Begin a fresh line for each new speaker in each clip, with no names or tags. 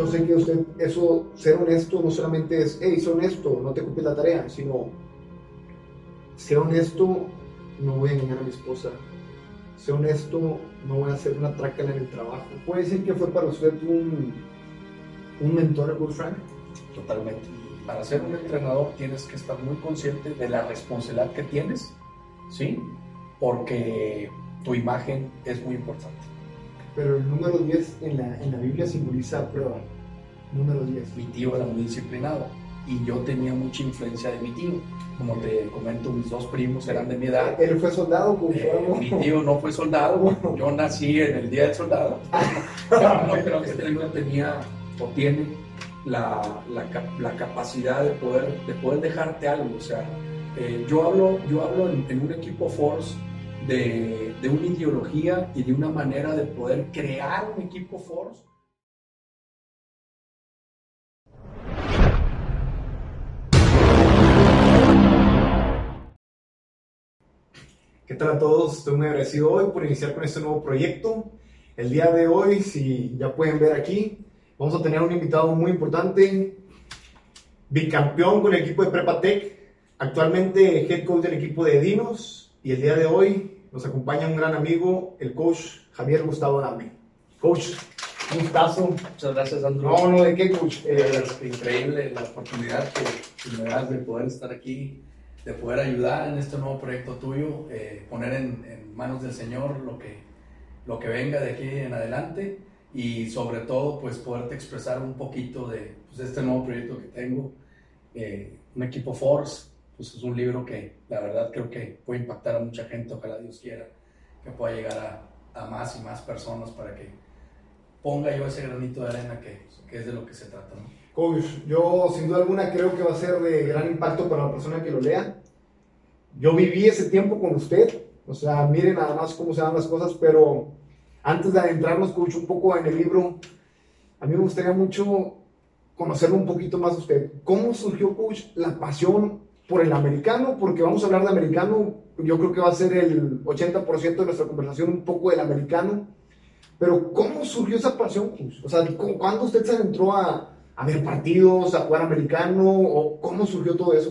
yo sé que usted, eso, ser honesto no solamente es, hey, sé honesto, no te copies la tarea, sino, ser honesto, no voy a engañar a mi esposa, sé honesto, no voy a hacer una trácala en el trabajo. ¿Puede decir que fue para usted un, un mentor, Frank?
Totalmente. Para ser un entrenador tienes que estar muy consciente de la responsabilidad que tienes, ¿sí? Porque tu imagen es muy importante.
Pero el número 10 en la, en la Biblia simboliza prueba. Número 10.
Mi tío era muy disciplinado y yo tenía mucha influencia de mi tío. Como te comento, mis dos primos eran de mi edad.
¿Él fue soldado? Como
Eh, mi tío no fue soldado, yo nací en el día del soldado. no creo que este no tenía o tiene la, la, la capacidad de poder, de poder dejarte algo. O sea, eh, yo hablo, yo hablo en, en un equipo Force de, de una ideología y de una manera de poder crear un equipo Force.
¿Qué tal a todos? Estoy muy agradecido hoy por iniciar con este nuevo proyecto. El día de hoy, si ya pueden ver aquí, vamos a tener un invitado muy importante, bicampeón con el equipo de Prepa Tech, actualmente head coach del equipo de Dinos, y el día de hoy nos acompaña un gran amigo, el coach Javier Gustavo Adame. Coach, un gustazo.
Muchas gracias, Andrew.
No, no, ¿de qué, coach? Eh,
increíble la oportunidad que, que me das de poder estar aquí, de poder ayudar en este nuevo proyecto tuyo, eh, poner en, en manos del Señor lo que, lo que venga de aquí en adelante y sobre todo pues poderte expresar un poquito de, pues, este nuevo proyecto que tengo, eh, un equipo Force, pues es un libro que la verdad creo que puede impactar a mucha gente, ojalá Dios quiera que pueda llegar a, a más y más personas para que ponga yo ese granito de arena que, que es de lo que se trata. ¿no?
Coach, yo sin duda alguna creo que va a ser de gran impacto para la persona que lo lea. Yo viví ese tiempo con usted, o sea, miren nada más cómo se dan las cosas, pero antes de adentrarnos, coach, un poco en el libro, a mí me gustaría mucho conocerlo un poquito más a usted. ¿Cómo surgió, coach, la pasión por el americano? Porque vamos a hablar de americano, yo creo que va a ser el 80% de nuestra conversación un poco del americano. Pero ¿cómo surgió esa pasión, coach? O sea, ¿cu- ¿cuándo usted se adentró a, a ver partidos, a jugar americano? ¿O cómo surgió todo eso?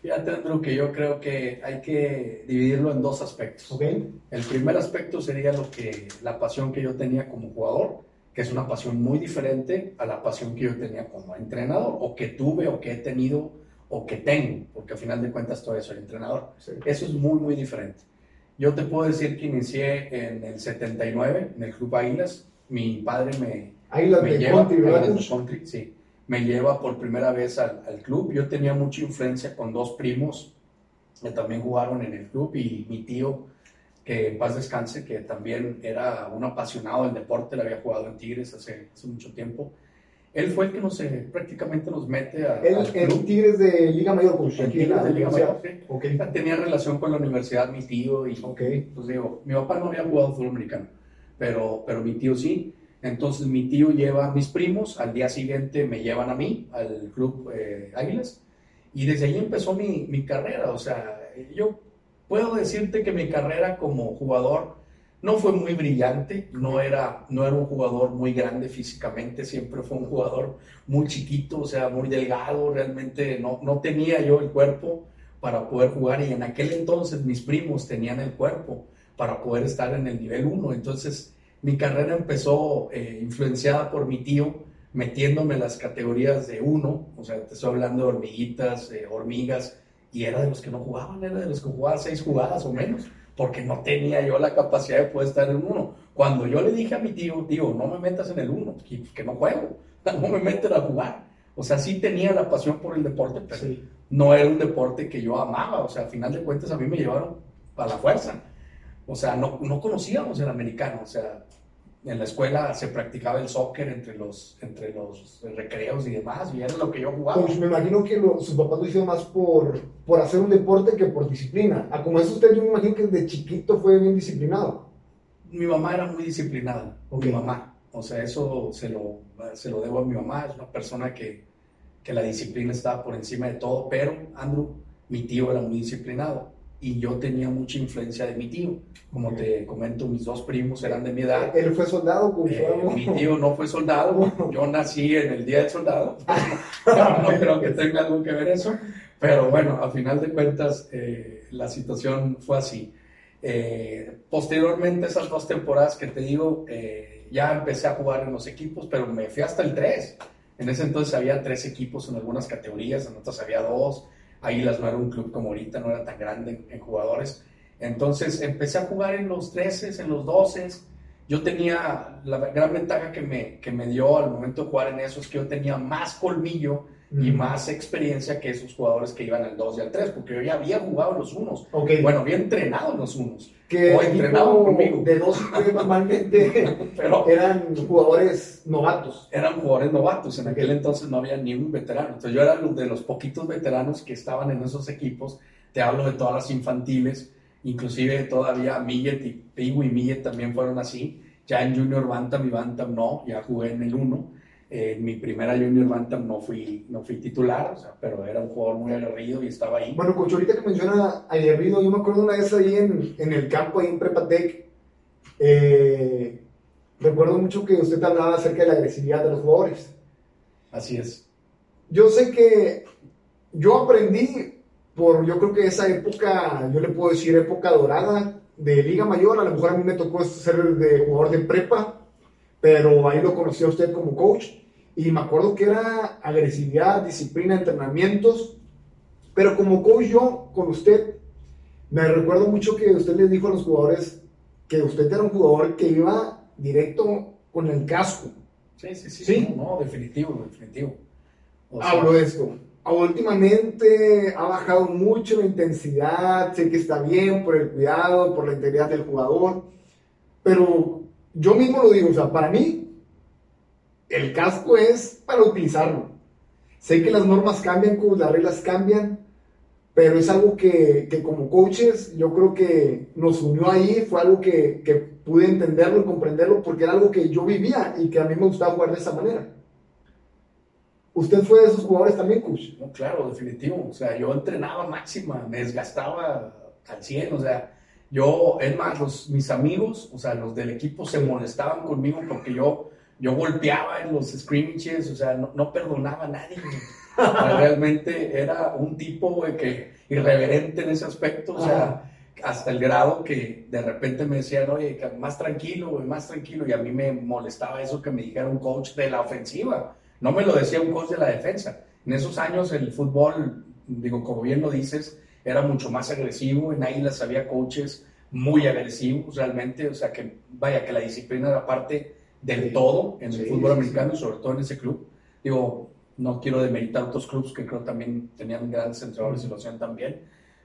Fíjate, Andrew, que yo creo que hay que dividirlo en dos aspectos.
¿Ok?
El primer aspecto sería lo que, la pasión que yo tenía como jugador, que es una pasión muy diferente a la pasión que yo tenía como entrenador, o que tuve, o que he tenido, o que tengo, porque al final de cuentas todavía soy entrenador.
Sí.
Eso es muy, muy diferente. Yo te puedo decir que inicié en el 79, en el Club Águilas. Mi padre me,
Ahí la
me
de
lleva,
country,
de Country, sí, me lleva por primera vez al, al club. Yo tenía mucha influencia con dos primos que también jugaron en el club y mi tío, que en paz descanse, que también era un apasionado del deporte, le había jugado en Tigres hace, hace mucho tiempo. Él fue el que nos, eh, prácticamente nos mete a,
Él en. Tigres de Liga Mayor, Aquí en la
de Liga. Mayor, sí.
Ok.
Tenía relación con la universidad mi tío y
Ok.
pues digo, mi papá no había jugado fútbol americano, pero, pero mi tío sí. Entonces mi tío lleva a mis primos, al día siguiente me llevan a mí, al club eh, Águilas, y desde ahí empezó mi, mi carrera. O sea, yo puedo decirte que mi carrera como jugador no fue muy brillante, no era, no era un jugador muy grande físicamente, siempre fue un jugador muy chiquito, o sea, muy delgado, realmente no, no tenía yo el cuerpo para poder jugar y en aquel entonces mis primos tenían el cuerpo para poder estar en el nivel 1. Entonces mi carrera empezó eh, influenciada por mi tío, metiéndome en las categorías de 1, o sea, te estoy hablando de hormiguitas, eh, hormigas, y era de los que no jugaban, era de los que jugaban seis jugadas o menos, porque no tenía yo la capacidad de poder estar en 1. Cuando yo le dije a mi tío, tío, no me metas en el 1, que, que no juego, no me meten a jugar. O sea, sí tenía la pasión por el deporte, pero
Sí.
no era un deporte que yo amaba, o sea, al final de cuentas a mí me llevaron a la fuerza. O sea, no, no conocíamos el americano, o sea, en la escuela se practicaba el soccer entre los, entre los recreos y demás, y era lo que yo jugaba.
Coach, me imagino que lo- sus papás lo hicieron más por, por hacer un deporte que por disciplina. A como es usted, yo me imagino que desde chiquito fue bien disciplinado.
Mi mamá era muy disciplinada,
Ok.
mi mamá. O sea, eso se lo, se lo debo a mi mamá, es una persona que, que la disciplina estaba por encima de todo, pero Andrew, mi tío era muy disciplinado. Y yo tenía mucha influencia de mi tío. Como te comento, mis dos primos eran de mi edad.
¿Él fue soldado?
Eh, mi tío no fue soldado, yo nací en el día del soldado, no, creo que tenga algo que ver eso, pero bueno, a final de cuentas eh, la situación fue así. Eh, posteriormente, esas dos temporadas que te digo, ya empecé a jugar en los equipos, pero me fui hasta el 3. En ese entonces había tres equipos en algunas categorías, en otras había dos. Águilas no era un club como ahorita, no era tan grande en, jugadores. Entonces empecé a jugar en los 13, en los 12. Yo tenía la gran ventaja que me, que me dio al momento de jugar en eso es que yo tenía más colmillo y más experiencia que esos jugadores que iban al 2 y al 3, porque yo ya había jugado los unos. Bueno, había entrenado en los unos.
Que o entrenado conmigo. De dos normalmente Pero, eran jugadores novatos.
Eran jugadores novatos. En aquel entonces no había ni un veterano. Entonces yo era de los poquitos veteranos que estaban en esos equipos. Te hablo de todas las infantiles. Inclusive todavía Millet y Piwi y Millet también fueron así. Ya en Junior Bantam y Bantam no, ya jugué en el 1 en mi primera Junior Bantam no fui, no fui titular, o sea, pero era un jugador muy aguerrido y estaba ahí.
Bueno, Coach, ahorita que menciona aguerrido, yo me acuerdo una vez ahí en, en el campo, ahí en Prepatec, eh, recuerdo mucho que usted hablaba acerca de la agresividad de los jugadores.
Así es.
Yo sé que yo aprendí por, yo creo que esa época, yo le puedo decir época dorada de Liga Mayor, a lo mejor a mí me tocó ser de jugador de prepa, pero ahí lo conocí a usted como coach y me acuerdo que era agresividad, disciplina, entrenamientos. Pero como coach yo, con usted, me recuerdo mucho que usted les dijo a los jugadores que usted era un jugador que iba directo con el casco.
Sí, sí, sí. No, definitivo, definitivo.
Hablo de esto. Últimamente ha bajado mucho la intensidad, sé que está bien por el cuidado, por la integridad del jugador, pero yo mismo lo digo, o sea, para mí el casco es para utilizarlo. Sé que las normas cambian, las reglas cambian, pero es algo que, como coaches yo creo que nos unió ahí, fue algo que, que, pude entenderlo y comprenderlo porque era algo que yo vivía y que a mí me gustaba jugar de esa manera. ¿Usted fue de esos jugadores también, coach?
No, claro, definitivo. O sea, yo entrenaba máxima, me desgastaba al 100, o sea, yo, es más, los, mis amigos, o sea, los del equipo se molestaban conmigo porque yo yo golpeaba en los scrimmages, o sea, no, perdonaba a nadie. Realmente era un tipo que irreverente en ese aspecto, o sea, hasta el grado que de repente me decían, oye, más tranquilo, más tranquilo, y a mí me molestaba eso que me dijera un coach de la ofensiva, no me lo decía un coach de la defensa. En esos años el fútbol, digo, como bien lo dices, era mucho más agresivo, en Águilas había coaches muy agresivos realmente, o sea, que vaya, que la disciplina era parte del todo en el fútbol americano y sobre todo en ese club. Digo, no quiero demeritar otros clubes que creo también tenían grandes entrenadores y lo hacían también,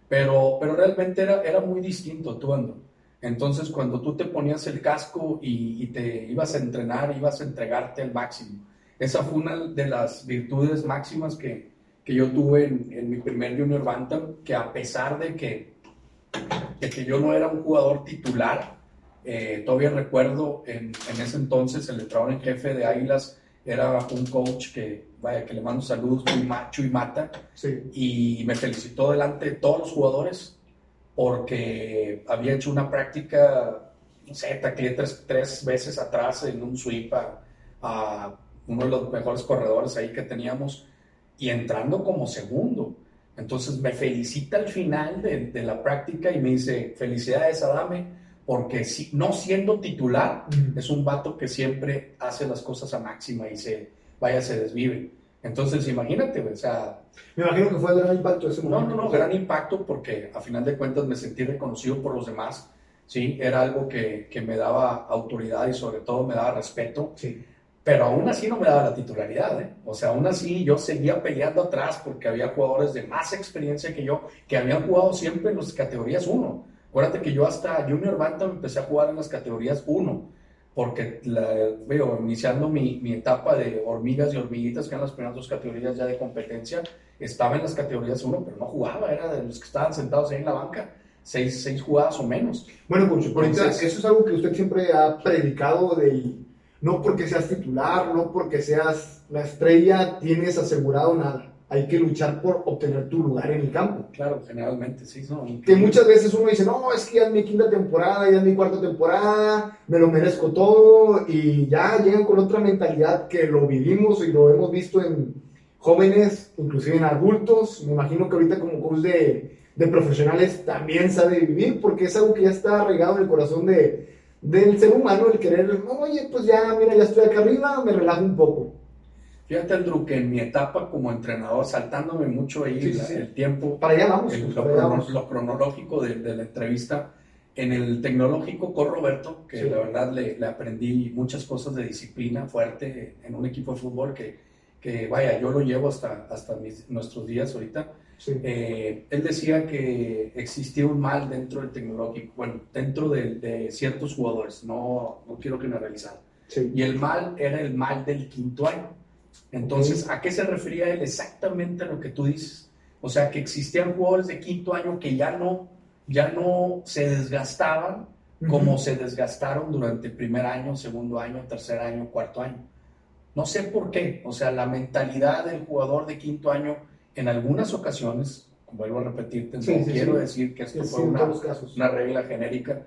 pero, pero realmente era, era muy distinto actuando. Entonces, cuando tú te ponías el casco y, te ibas a entrenar, ibas a entregarte al máximo. Esa fue una de las virtudes máximas que, que yo tuve en, en, mi primer Junior Bantam, que a pesar de que, de que yo no era un jugador titular, eh, todavía recuerdo en, en, ese entonces el entrenador en jefe de Águilas era un coach que, vaya, que le mando saludos, muy macho y mata. Y me felicitó delante de todos los jugadores porque había hecho una práctica, no sé, tacleé tres, tres veces atrás en un sweep a, uno de los mejores corredores ahí que teníamos y entrando como segundo. Entonces me felicita al final de, de la práctica y me dice, felicidades, Adame porque si, no siendo titular, es un vato que siempre hace las cosas a máxima y se, vaya, se desvive. Entonces, imagínate, o sea...
Me imagino que fue el gran impacto ese momento.
No, no, no, gran impacto porque a final de cuentas me sentí reconocido por los demás, ¿sí? Era algo que, que me daba autoridad y sobre todo me daba respeto.
Sí.
Pero aún así no me daba la titularidad, ¿eh? O sea, aún así yo seguía peleando atrás porque había jugadores de más experiencia que yo que habían jugado siempre en las categorías 1 Acuérdate que yo hasta Junior Bantam empecé a jugar en las categorías 1, porque veo, iniciando mi, mi, etapa de hormigas y hormiguitas, que eran las primeras dos categorías ya de competencia, estaba en las categorías 1, pero no jugaba, era de los que estaban sentados ahí en la banca. Seis, seis jugadas o menos.
Bueno, por supuesto, eso es algo que usted siempre ha predicado del no porque seas titular, no porque seas la estrella, tienes asegurado nada. hay que luchar por obtener tu lugar en el campo.
Claro, generalmente, sí. No,
que muchas veces uno dice, no, es que ya es mi quinta temporada, ya es mi cuarta temporada, me lo merezco todo, y ya llegan con otra mentalidad que lo vivimos y lo hemos visto en jóvenes, inclusive en adultos. Me imagino que ahorita como coach de, de profesionales también sabe vivir, porque es algo que ya está arraigado en el corazón de, del ser humano, el querer, oye, pues ya, mira, ya estoy acá arriba, me relajo un poco.
Fíjate, Andrew, que en mi etapa como entrenador, saltándome mucho ahí el tiempo,
para allá vamos,
el,
pues,
lo, cronológico de, la entrevista, en el tecnológico con Roberto, que la verdad le, le, aprendí muchas cosas de disciplina fuerte en un equipo de fútbol que, que vaya, yo lo llevo hasta, hasta nuestros días ahorita. Eh, él decía que existía un mal dentro del tecnológico, bueno, dentro de, de ciertos jugadores, no, no quiero generalizar. Sí. Y el mal era el mal del quinto año. Entonces, ¿a qué se refería él? Exactamente a lo que tú dices. O sea, que existían jugadores de quinto año que ya no, ya no se desgastaban como se desgastaron durante el primer año, segundo año, tercer año, cuarto año. No sé por qué. O sea, la mentalidad del jugador de quinto año, en algunas ocasiones, vuelvo a repetirte, no quiero decir que esto fue una, una, regla genérica,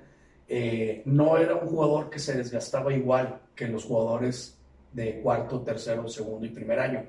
eh, no era un jugador que se desgastaba igual que los jugadores de cuarto, tercero, segundo y primer año.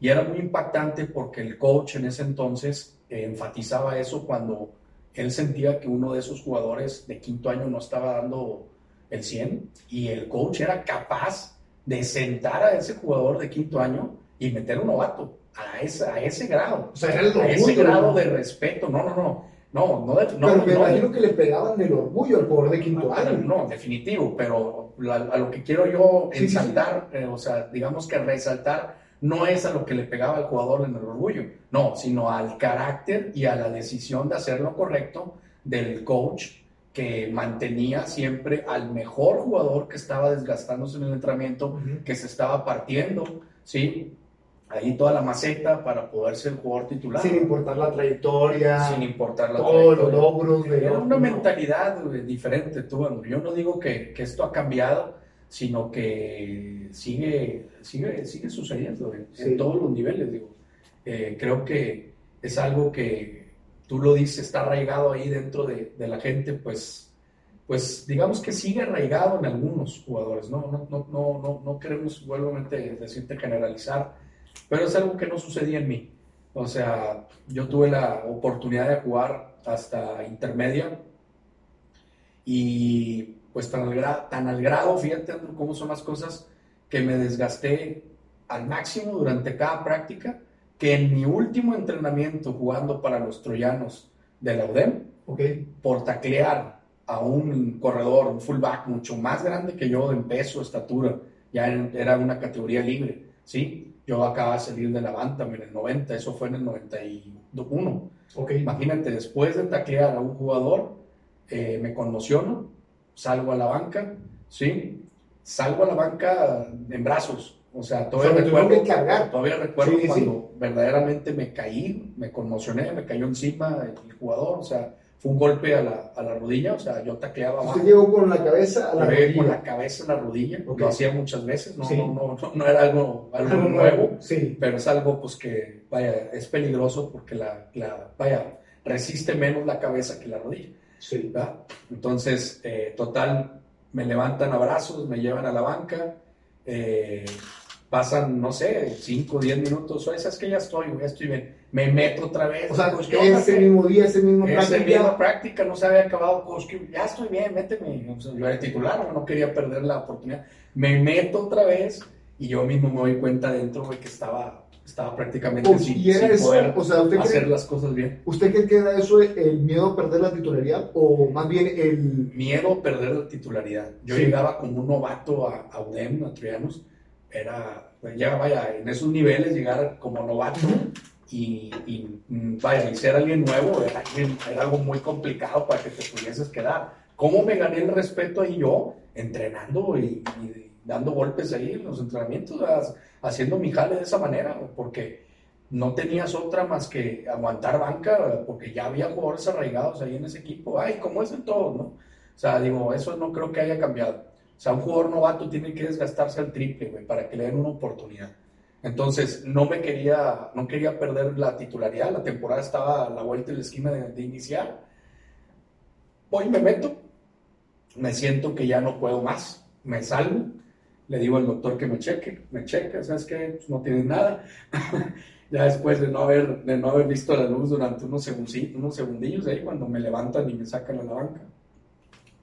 Y era muy impactante porque el coach en ese entonces eh, enfatizaba eso cuando él sentía que uno de esos jugadores de quinto año no estaba dando el 100 y el coach era capaz de sentar a ese jugador de quinto año y meter un novato a ese, a ese grado.
O sea, era el
a ese grado de respeto. No, no, no. No, no,
no, pero me imagino que le pegaban del orgullo al jugador de quinto año.
No, definitivo, pero a, lo que quiero yo ensaltar, eh, o sea, digamos que resaltar, no es a lo que le pegaba al jugador en el orgullo, no, sino al carácter y a la decisión de hacer lo correcto del coach que mantenía siempre al mejor jugador que estaba desgastándose en el entrenamiento, que se estaba partiendo, ¿sí? Ahí toda la maceta para poder ser jugador titular.
Sin importar la trayectoria.
Sin importar la
todos los logros.
Era una mentalidad diferente, tú, Yo no digo que, que, esto ha cambiado, sino que sigue, sigue, sigue sucediendo en, todos los niveles, digo. Eh, creo que es algo que tú lo dices, está arraigado ahí dentro de, de la gente, pues pues digamos que sigue arraigado en algunos jugadores, no, no, no, no, no queremos, vuelvo a decirte generalizar, pero es algo que no sucedía en mí. O sea, yo tuve la oportunidad de jugar hasta intermedia y pues tan al, tan al grado, fíjate cómo son las cosas, que me desgasté al máximo durante cada práctica, que en mi último entrenamiento jugando para los troyanos de la UDEM,
okay.
por taclear a un corredor, un fullback mucho más grande que yo en peso, estatura, ya era una categoría libre, ¿sí? Yo acababa de salir de la Bantam en el 90, eso fue en el 91.
Okay.
Imagínate, después de taclear a un jugador, eh, me conmociono, salgo a la banca, ¿sí? Salgo a la banca en brazos. O sea, todavía recuerdo, todavía recuerdo cuando verdaderamente me caí, me conmocioné, me cayó encima el jugador, o sea, fue un golpe a la, a la rodilla, o sea, yo tacleaba
¿Usted llegó con la cabeza a la rodilla?
con la cabeza a la rodilla, lo hacía muchas veces, no, no, no, no, era algo, algo nuevo,
sí.
pero es algo pues que, vaya, es peligroso porque la, la vaya, resiste menos la cabeza que la rodilla.
Sí.
¿verdad? Entonces, eh, total, me levantan a brazos, me llevan a la banca, eh, pasan, no sé, 5 o 10 minutos, o es que ya estoy, ya estoy bien me meto otra vez.
O sea, pues, ese mismo día, ese mismo
práctica. Ese mismo práctica, no se había acabado, pues, ya estoy bien, méteme. yo era titular, no quería perder la oportunidad. Me meto otra vez y yo mismo me doy cuenta dentro, güey, que estaba, estaba prácticamente
pues, sin, poder
o sea, ¿usted hacer las cosas bien.
¿Usted cree que era eso el miedo a perder la titularidad o más bien el...
Miedo a perder la titularidad. Yo llegaba como un novato a, a UDEM, a Trianos, era, ya vaya, en esos niveles llegar como novato y, mm, vaya, y ser alguien nuevo era, algo muy complicado para que te pudieses quedar. ¿Cómo me gané el respeto ahí yo? Entrenando y, dando golpes ahí en los entrenamientos, haciendo mi jale de esa manera, porque no tenías otra más que aguantar banca, porque ya había jugadores arraigados ahí en ese equipo. Ay, como es en todo, ¿no? O sea, digo, eso no creo que haya cambiado. O sea, un jugador novato tiene que desgastarse al triple, güey, para que le den una oportunidad. Entonces, no me quería, no quería perder la titularidad, la temporada estaba a la vuelta de la esquina de, iniciar. Voy, me meto, me siento que ya no puedo más, me salgo, le digo al doctor que me cheque, me checa, ¿sabes qué? Pues no tienes nada. ya después de no haber, de no haber visto la luz durante unos, segundillos, unos segundillos ahí, cuando me levantan y me sacan a la banca.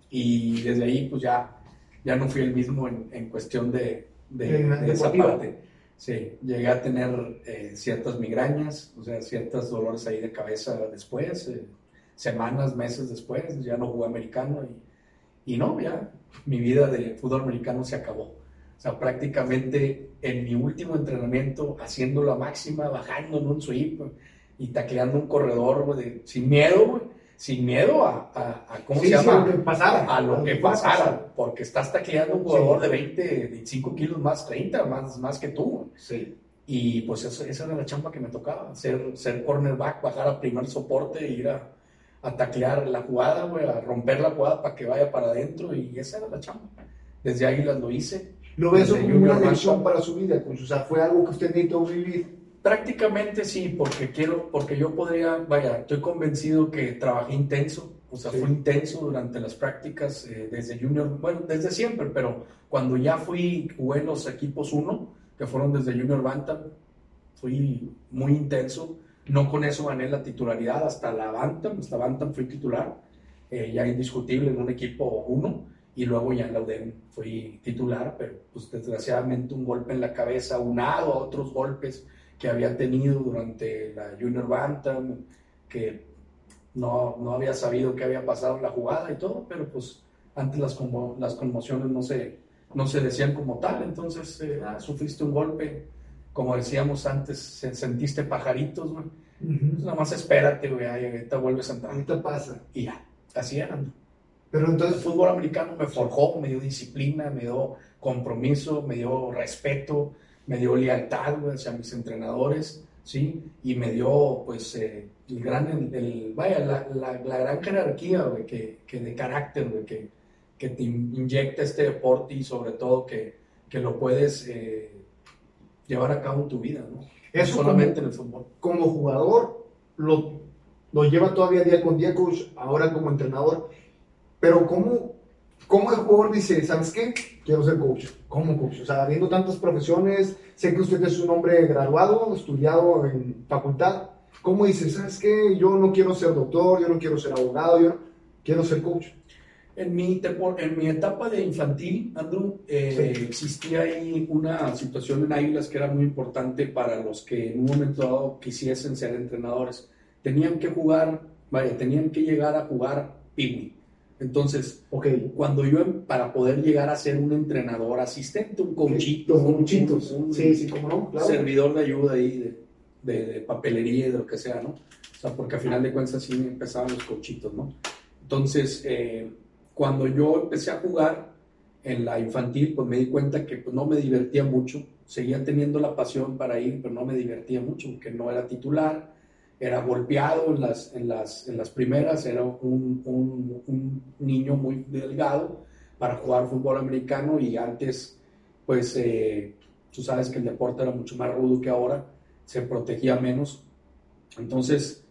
Y desde ahí, pues ya, ya no fui el mismo en, en cuestión de, de, de esa parte. Sí, llegué a tener eh, ciertas migrañas, o sea, ciertos dolores ahí de cabeza después, eh, semanas, meses después, ya no jugué americano y, y no, ya mi vida de fútbol americano se acabó. O sea, prácticamente en mi último entrenamiento, haciendo la máxima, bajando en un sweep y tacleando un corredor de, sin miedo, güey, sin miedo a, a, a ¿cómo
Sí,
se
sí,
llama?
a lo que pasara.
A lo que pasara,
pasar.
porque estás tacleando un jugador
Sí.
de 20, 25 kilos más, 30, más, más que tú.
Sí.
Y pues eso- esa era la chamba que me tocaba, ser, ser cornerback, bajar a primer soporte, ir a, a taclear la jugada, güey, a romper la jugada para que vaya para adentro y esa era la chamba. Desde Águilas lo hice.
¿Lo ves como una lección para su vida? O sea, fue algo que usted necesitó vivir.
Prácticamente sí, porque quiero, porque yo podría, vaya, estoy convencido que trabajé intenso, o sea,
Sí.
fue intenso durante las prácticas eh, desde junior, bueno, desde siempre, pero cuando ya fui, jugué en los equipos 1, que fueron desde junior Bantam, fui muy intenso, no con eso gané la titularidad, hasta la Bantam, hasta Bantam fui titular, eh, ya indiscutible en un equipo 1, y luego ya en la UDEM fui titular, pero pues desgraciadamente un golpe en la cabeza, unado a otros golpes que había tenido durante la Junior Bantam, que no, no había sabido qué había pasado en la jugada y todo, pero pues antes las, conmo- las conmociones no se, no se decían como tal, entonces eh, ah, sufriste un golpe, como decíamos antes, se- sentiste pajaritos, güey. Pues nada más espérate, güey, ahorita vuelves a entrar.
Ahorita pasa.
Y ya, así era.
Pero
El
entonces,
fútbol americano me forjó, me dio disciplina, me dio compromiso, me dio respeto, me dio lealtad hacia mis entrenadores, ¿sí? Y me dio, pues, eh, el gran, el, el- vaya, la, la- la gran jerarquía, güey, que, que de carácter, güey, que, que te in- inyecta este deporte y sobre todo que, que lo puedes eh, llevar a cabo en tu vida, ¿no?
eso
Solamente
como,
en el fútbol.
como jugador lo, lo lleva todavía día con día, coach, ahora como entrenador. Pero ¿cómo, cómo el jugador dice, ¿sabes qué? Quiero ser coach. ¿Cómo coach? O sea, viendo tantas profesiones, sé que usted es un hombre graduado, estudiado en facultad. ¿Cómo dice, sabes qué? Yo no quiero ser doctor, yo no quiero ser abogado, yo no- quiero ser coach.
En mi, en mi etapa de infantil, Andrew, eh,
Sí.
existía ahí una situación en Águilas que era muy importante para los que en un momento dado quisiesen ser entrenadores. Tenían que jugar, vaya, tenían que llegar a jugar piggy. Entonces, cuando yo, em- para poder llegar a ser un entrenador asistente, un coachito, un,
coachitos.
un- un
Sí, sí, cómo no, claro.
servidor de ayuda ahí, de, de- de papelería y de lo que sea, ¿no? O sea, porque al final de cuentas sí empezaban los cochitos, ¿no? Entonces, eh, cuando yo empecé a jugar en la infantil, pues me di cuenta que pues, no me divertía mucho. Seguía teniendo la pasión para ir, pero no me divertía mucho, porque no era titular, era golpeado en las, en las, en las primeras, era un, un- un niño muy delgado para jugar fútbol americano y antes, pues, eh, tú sabes que el deporte era mucho más rudo que ahora, se protegía menos. Entonces,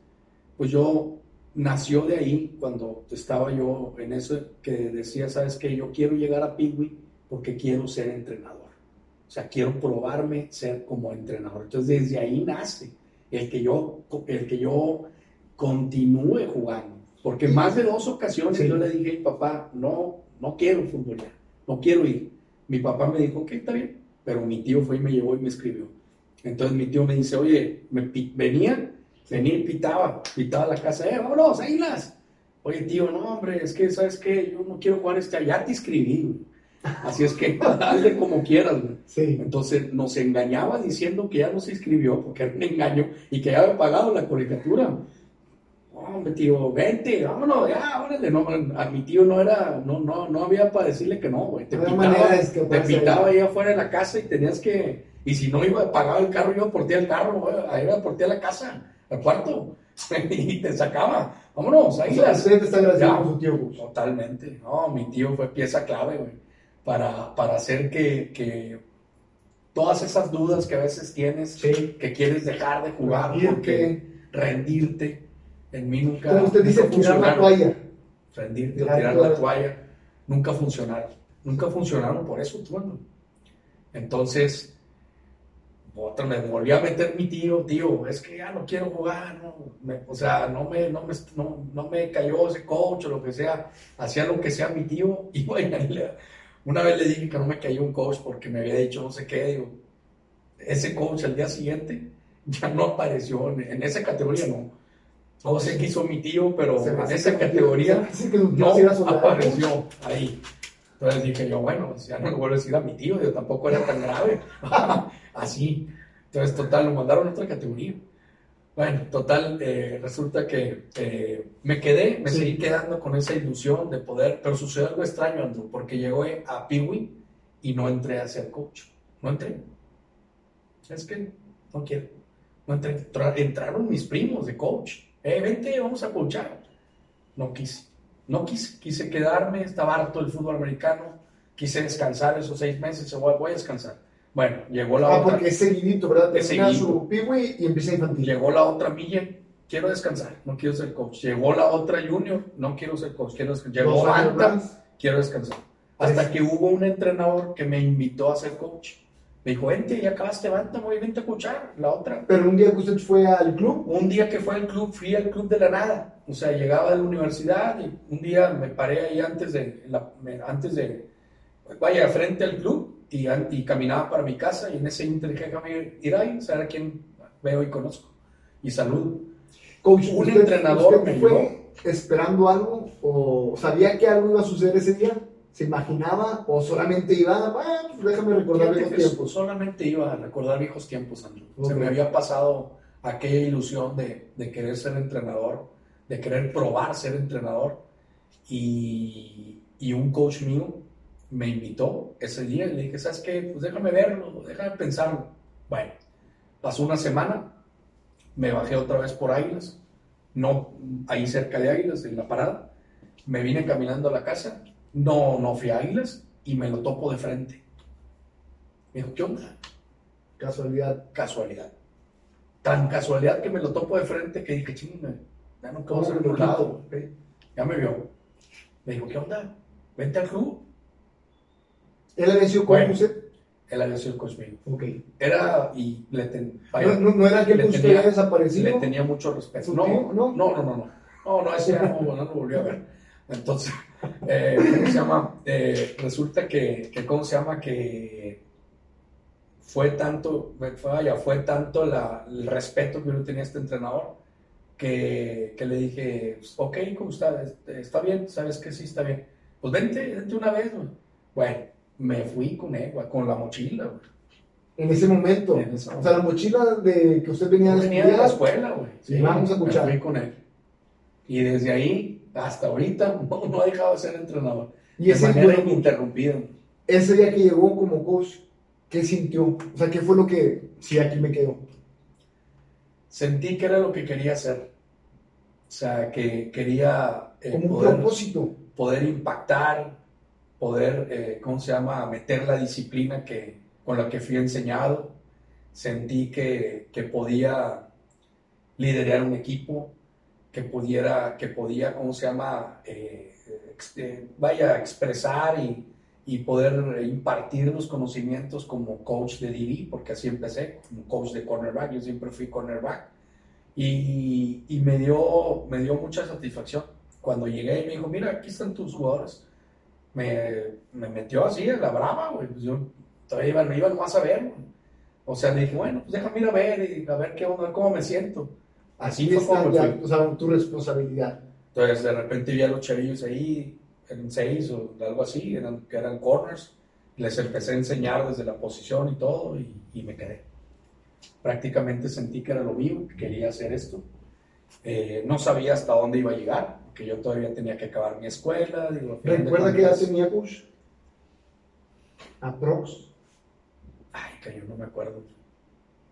pues yo nació de ahí cuando estaba yo en eso que decía, sabes que yo quiero llegar a Pigui porque quiero ser entrenador. O sea, quiero probarme ser como entrenador. Entonces, desde ahí nace el que yo, el que yo continúe jugando. Porque más de dos ocasiones
Sí.
yo le dije, papá, no, no quiero fútbol ya, no quiero ir. Mi papá me dijo, ok, está bien. Pero mi tío fue y me llevó y me escribió. Entonces mi tío me dice, oye, me venía, venía y pitaba, pitaba la casa, eh, vámonos, águilas. Oye, tío, no, hombre, es que, ¿sabes qué? Yo no quiero jugar este, ya te escribí. Así es que hazle como quieras, güey.
Sí.
Entonces nos engañaba diciendo que ya no se inscribió porque era un engaño y que ya había pagado la caricatura. Hombre, tío, vente, vámonos, ya, órale. No, a mi tío no era, no, no, no había para decirle que no, güey. Te
había
pitaba,
de
te pitaba ahí afuera de la casa y tenías que, y si no iba, pagaba el carro, iba por ti al carro, güey, ahí iba por ti a la casa, al cuarto, y te sacaba. Vámonos, ahí
O sea,
las.
usted está agradecido
Ya.
con su tío, coach.
Totalmente, no, mi tío fue pieza clave, güey, para, para hacer que, que todas esas dudas que a veces tienes, que quieres dejar de jugar
rendirte.
porque rendirte, en mí nunca.
Como usted dice, tirar la toalla.
Rendirte,
Tirar
tirar la toalla, nunca funcionaron. Nunca funcionaron por eso, tú, ¿no? Entonces, otra me volví a meter mi tío, tío, es que ya no quiero jugar, no, me- o sea, no me, no, me, no, no me cayó ese coach o lo que sea, hacía lo que sea mi tío, y bueno, le- una vez le dije que no me cayó un coach porque me había dicho no sé qué, digo, ese coach al día siguiente ya no apareció, en, en esa categoría no, no sé qué hizo mi tío, pero en esa categoría
los
no apareció ahí. Entonces dije yo, bueno, pues ya no le vuelvo a decir a mi tío, yo tampoco era tan grave. Así. Entonces, total, lo mandaron a otra categoría. Bueno, total, eh, resulta que eh, me quedé, me
Sí.
seguí quedando con esa ilusión de poder, pero sucedió algo extraño, Andrew, porque llegó a Peewee y no entré a ser coach. No entré. Es que no quiero. No entré. Tra- Entraron mis primos de coach. Eh, vente, vamos a coachar. No quise. No quise. Quise quedarme, estaba harto del fútbol americano. Quise descansar esos seis meses. Voy, voy a descansar. Bueno, llegó la
Ah,
otra.
porque es seguidito, ¿verdad? Termina
seguido.
su piwi y empieza infantil.
Llegó la otra milla. Quiero descansar. No quiero ser coach. Llegó la otra junior. No quiero ser coach. Quiero descansar. Llegó
Dos años
Anta
más.
quiero descansar. Hasta que hubo un entrenador que me invitó a ser coach. Me dijo, vente, ya acabaste, levanta, voy, vente a coachar. La otra.
Pero un día que usted fue al club,
Un día que fue al club, fui al club de la nada. O sea, llegaba de la universidad y un día me paré ahí antes de, la- antes de, vaya, frente al club y, y caminaba para mi casa y en ese inter dije, déjame ir ahí, saber a quién veo y conozco. Y saludo.
coach,
Un
¿usted-
entrenador
usted
me
fue esperando algo o sabía que algo iba a suceder ese día? ¿Se imaginaba o solamente iba, ah, pues déjame recordar
Fíjate que
tiempos?
solamente iba a recordar viejos tiempos, Andrew. Se
Ok.
me había pasado aquella ilusión de, de querer ser entrenador, de querer probar ser entrenador. Y, y un coach mío me invitó ese día y le dije, ¿sabes qué? Pues déjame verlo, déjame pensarlo. Bueno, pasó una semana, me bajé otra vez por Águilas, no ahí cerca de Águilas, en la parada. Me vine caminando a la casa, no, no fui a Águilas y me lo topo de frente. Me dijo, ¿qué onda?
Casualidad.
Casualidad. Tan casualidad que me lo topo de frente que dije, chinga, ya no puedo hacer
¿Cómo
un
lo
lado. Ya me vio. Me dijo, ¿qué onda? Vente al club.
¿Él había sido con
Bueno.
usted?
Él había sido coach mío.
Ok.
Era, y le, ten-
No,
vaya,
no, no era aquel
le
que usted
tenía-
había desaparecido.
le tenía mucho respeto.
¿Su
No, no,
¿No?
no, no, no. No, no, no, ese ya no, no lo volví a ver. Entonces, eh, ¿cómo se llama? Eh, resulta que, que, ¿cómo se llama? Que fue tanto, fue, fue tanto la- el respeto que yo tenía a este entrenador que, que le dije, pues, ok, ¿cómo está? Este, Está bien, ¿sabes que sí está bien? Pues vente, vente una vez, güey. Bueno, me fui con él, güey, con la mochila, güey.
En ese momento.
En
O sea, la mochila de que usted venía
venía de la escuela, güey.
Y vamos a
me
escuchar.
fui con él. Y desde ahí hasta ahorita no, no ha dejado de ser entrenador.
Y
de
ese,
manera ininterrumpida.
ese día que llegó como coach, ¿qué sintió? O sea, ¿qué fue lo que, sí, aquí me quedo?
Sentí que era lo que quería hacer. O sea, que quería eh,
Como un
poder,
propósito.
poder impactar, poder, eh, ¿cómo se llama?, meter la disciplina que, con la que fui enseñado. Sentí que, que podía liderar un equipo, que pudiera, que podía, ¿cómo se llama?, Eh, eh, vaya, expresar y, y poder impartir los conocimientos como coach de DB, porque así empecé, como coach de cornerback, yo siempre fui cornerback. Y, y me, dio, me dio mucha satisfacción. Cuando llegué y me dijo, mira, aquí están tus jugadores. Me, me metió así a la brava, güey. Pues yo todavía iba, me iba nomás a ver, güey. O sea, le dije, bueno, pues déjame ir a ver y a ver qué onda, cómo me siento. Así fue
está
como
ya, o sea, tu responsabilidad.
Entonces, de repente vi a los chavillos ahí, en seis o algo así, eran, que eran corners. Les empecé a enseñar desde la posición y todo, y, y me quedé. Prácticamente sentí que era lo mío, que quería hacer esto. Eh, no sabía hasta dónde iba a llegar, porque yo todavía tenía que acabar mi escuela. Digo,
¿Recuerda qué edad
cuentas-
tenía coach? Aprox.
Ay, que yo no me acuerdo.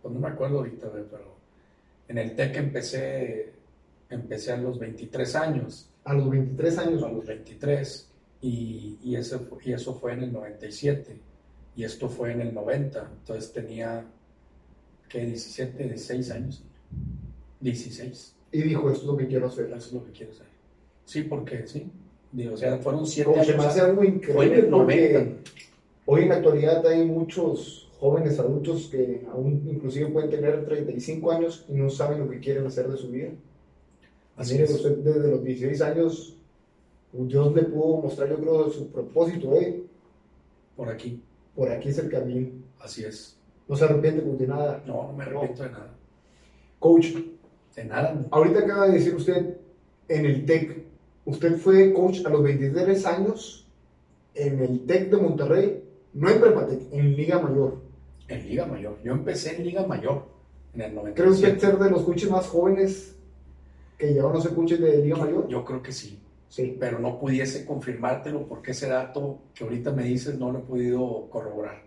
Pues no me acuerdo ahorita, pero en el TEC empecé, empecé a los 23 años.
A los 23 años.
a los 23 y, y, eso, fue- y eso fue en el 97. Y esto fue en el 90, entonces tenía, ¿qué? 17, 16 años. 16.
Y dijo, esto es lo que quiero hacer.
Eso es lo que quiero hacer. Sí, porque sí. Digo, o sea, fueron 7
Como se
años.
me hace algo increíble
el 90.
porque hoy en la actualidad hay muchos jóvenes adultos que aún inclusive pueden tener 35 años y no saben lo que quieren hacer de su vida.
Así
Mire,
es.
usted desde los 16 años, Dios le pudo mostrar, yo creo, su propósito, ¿eh?
Por aquí.
Por aquí es el camino.
Así es.
No se arrepiente de nada.
No, no me arrepiento de nada.
Coach,
De nada.
ahorita acaba de decir usted en el TEC, usted fue coach a los 23 años en el TEC de Monterrey, no en Prepatec, en Liga Mayor.
En Liga Mayor. Yo empecé en Liga Mayor en el 97.
¿Cree usted ser de los coaches más jóvenes que llegaron a ser coaches de Liga Mayor?
Yo creo que sí.
Sí.
pero no pudiese confirmártelo porque ese dato que ahorita me dices no lo he podido corroborar.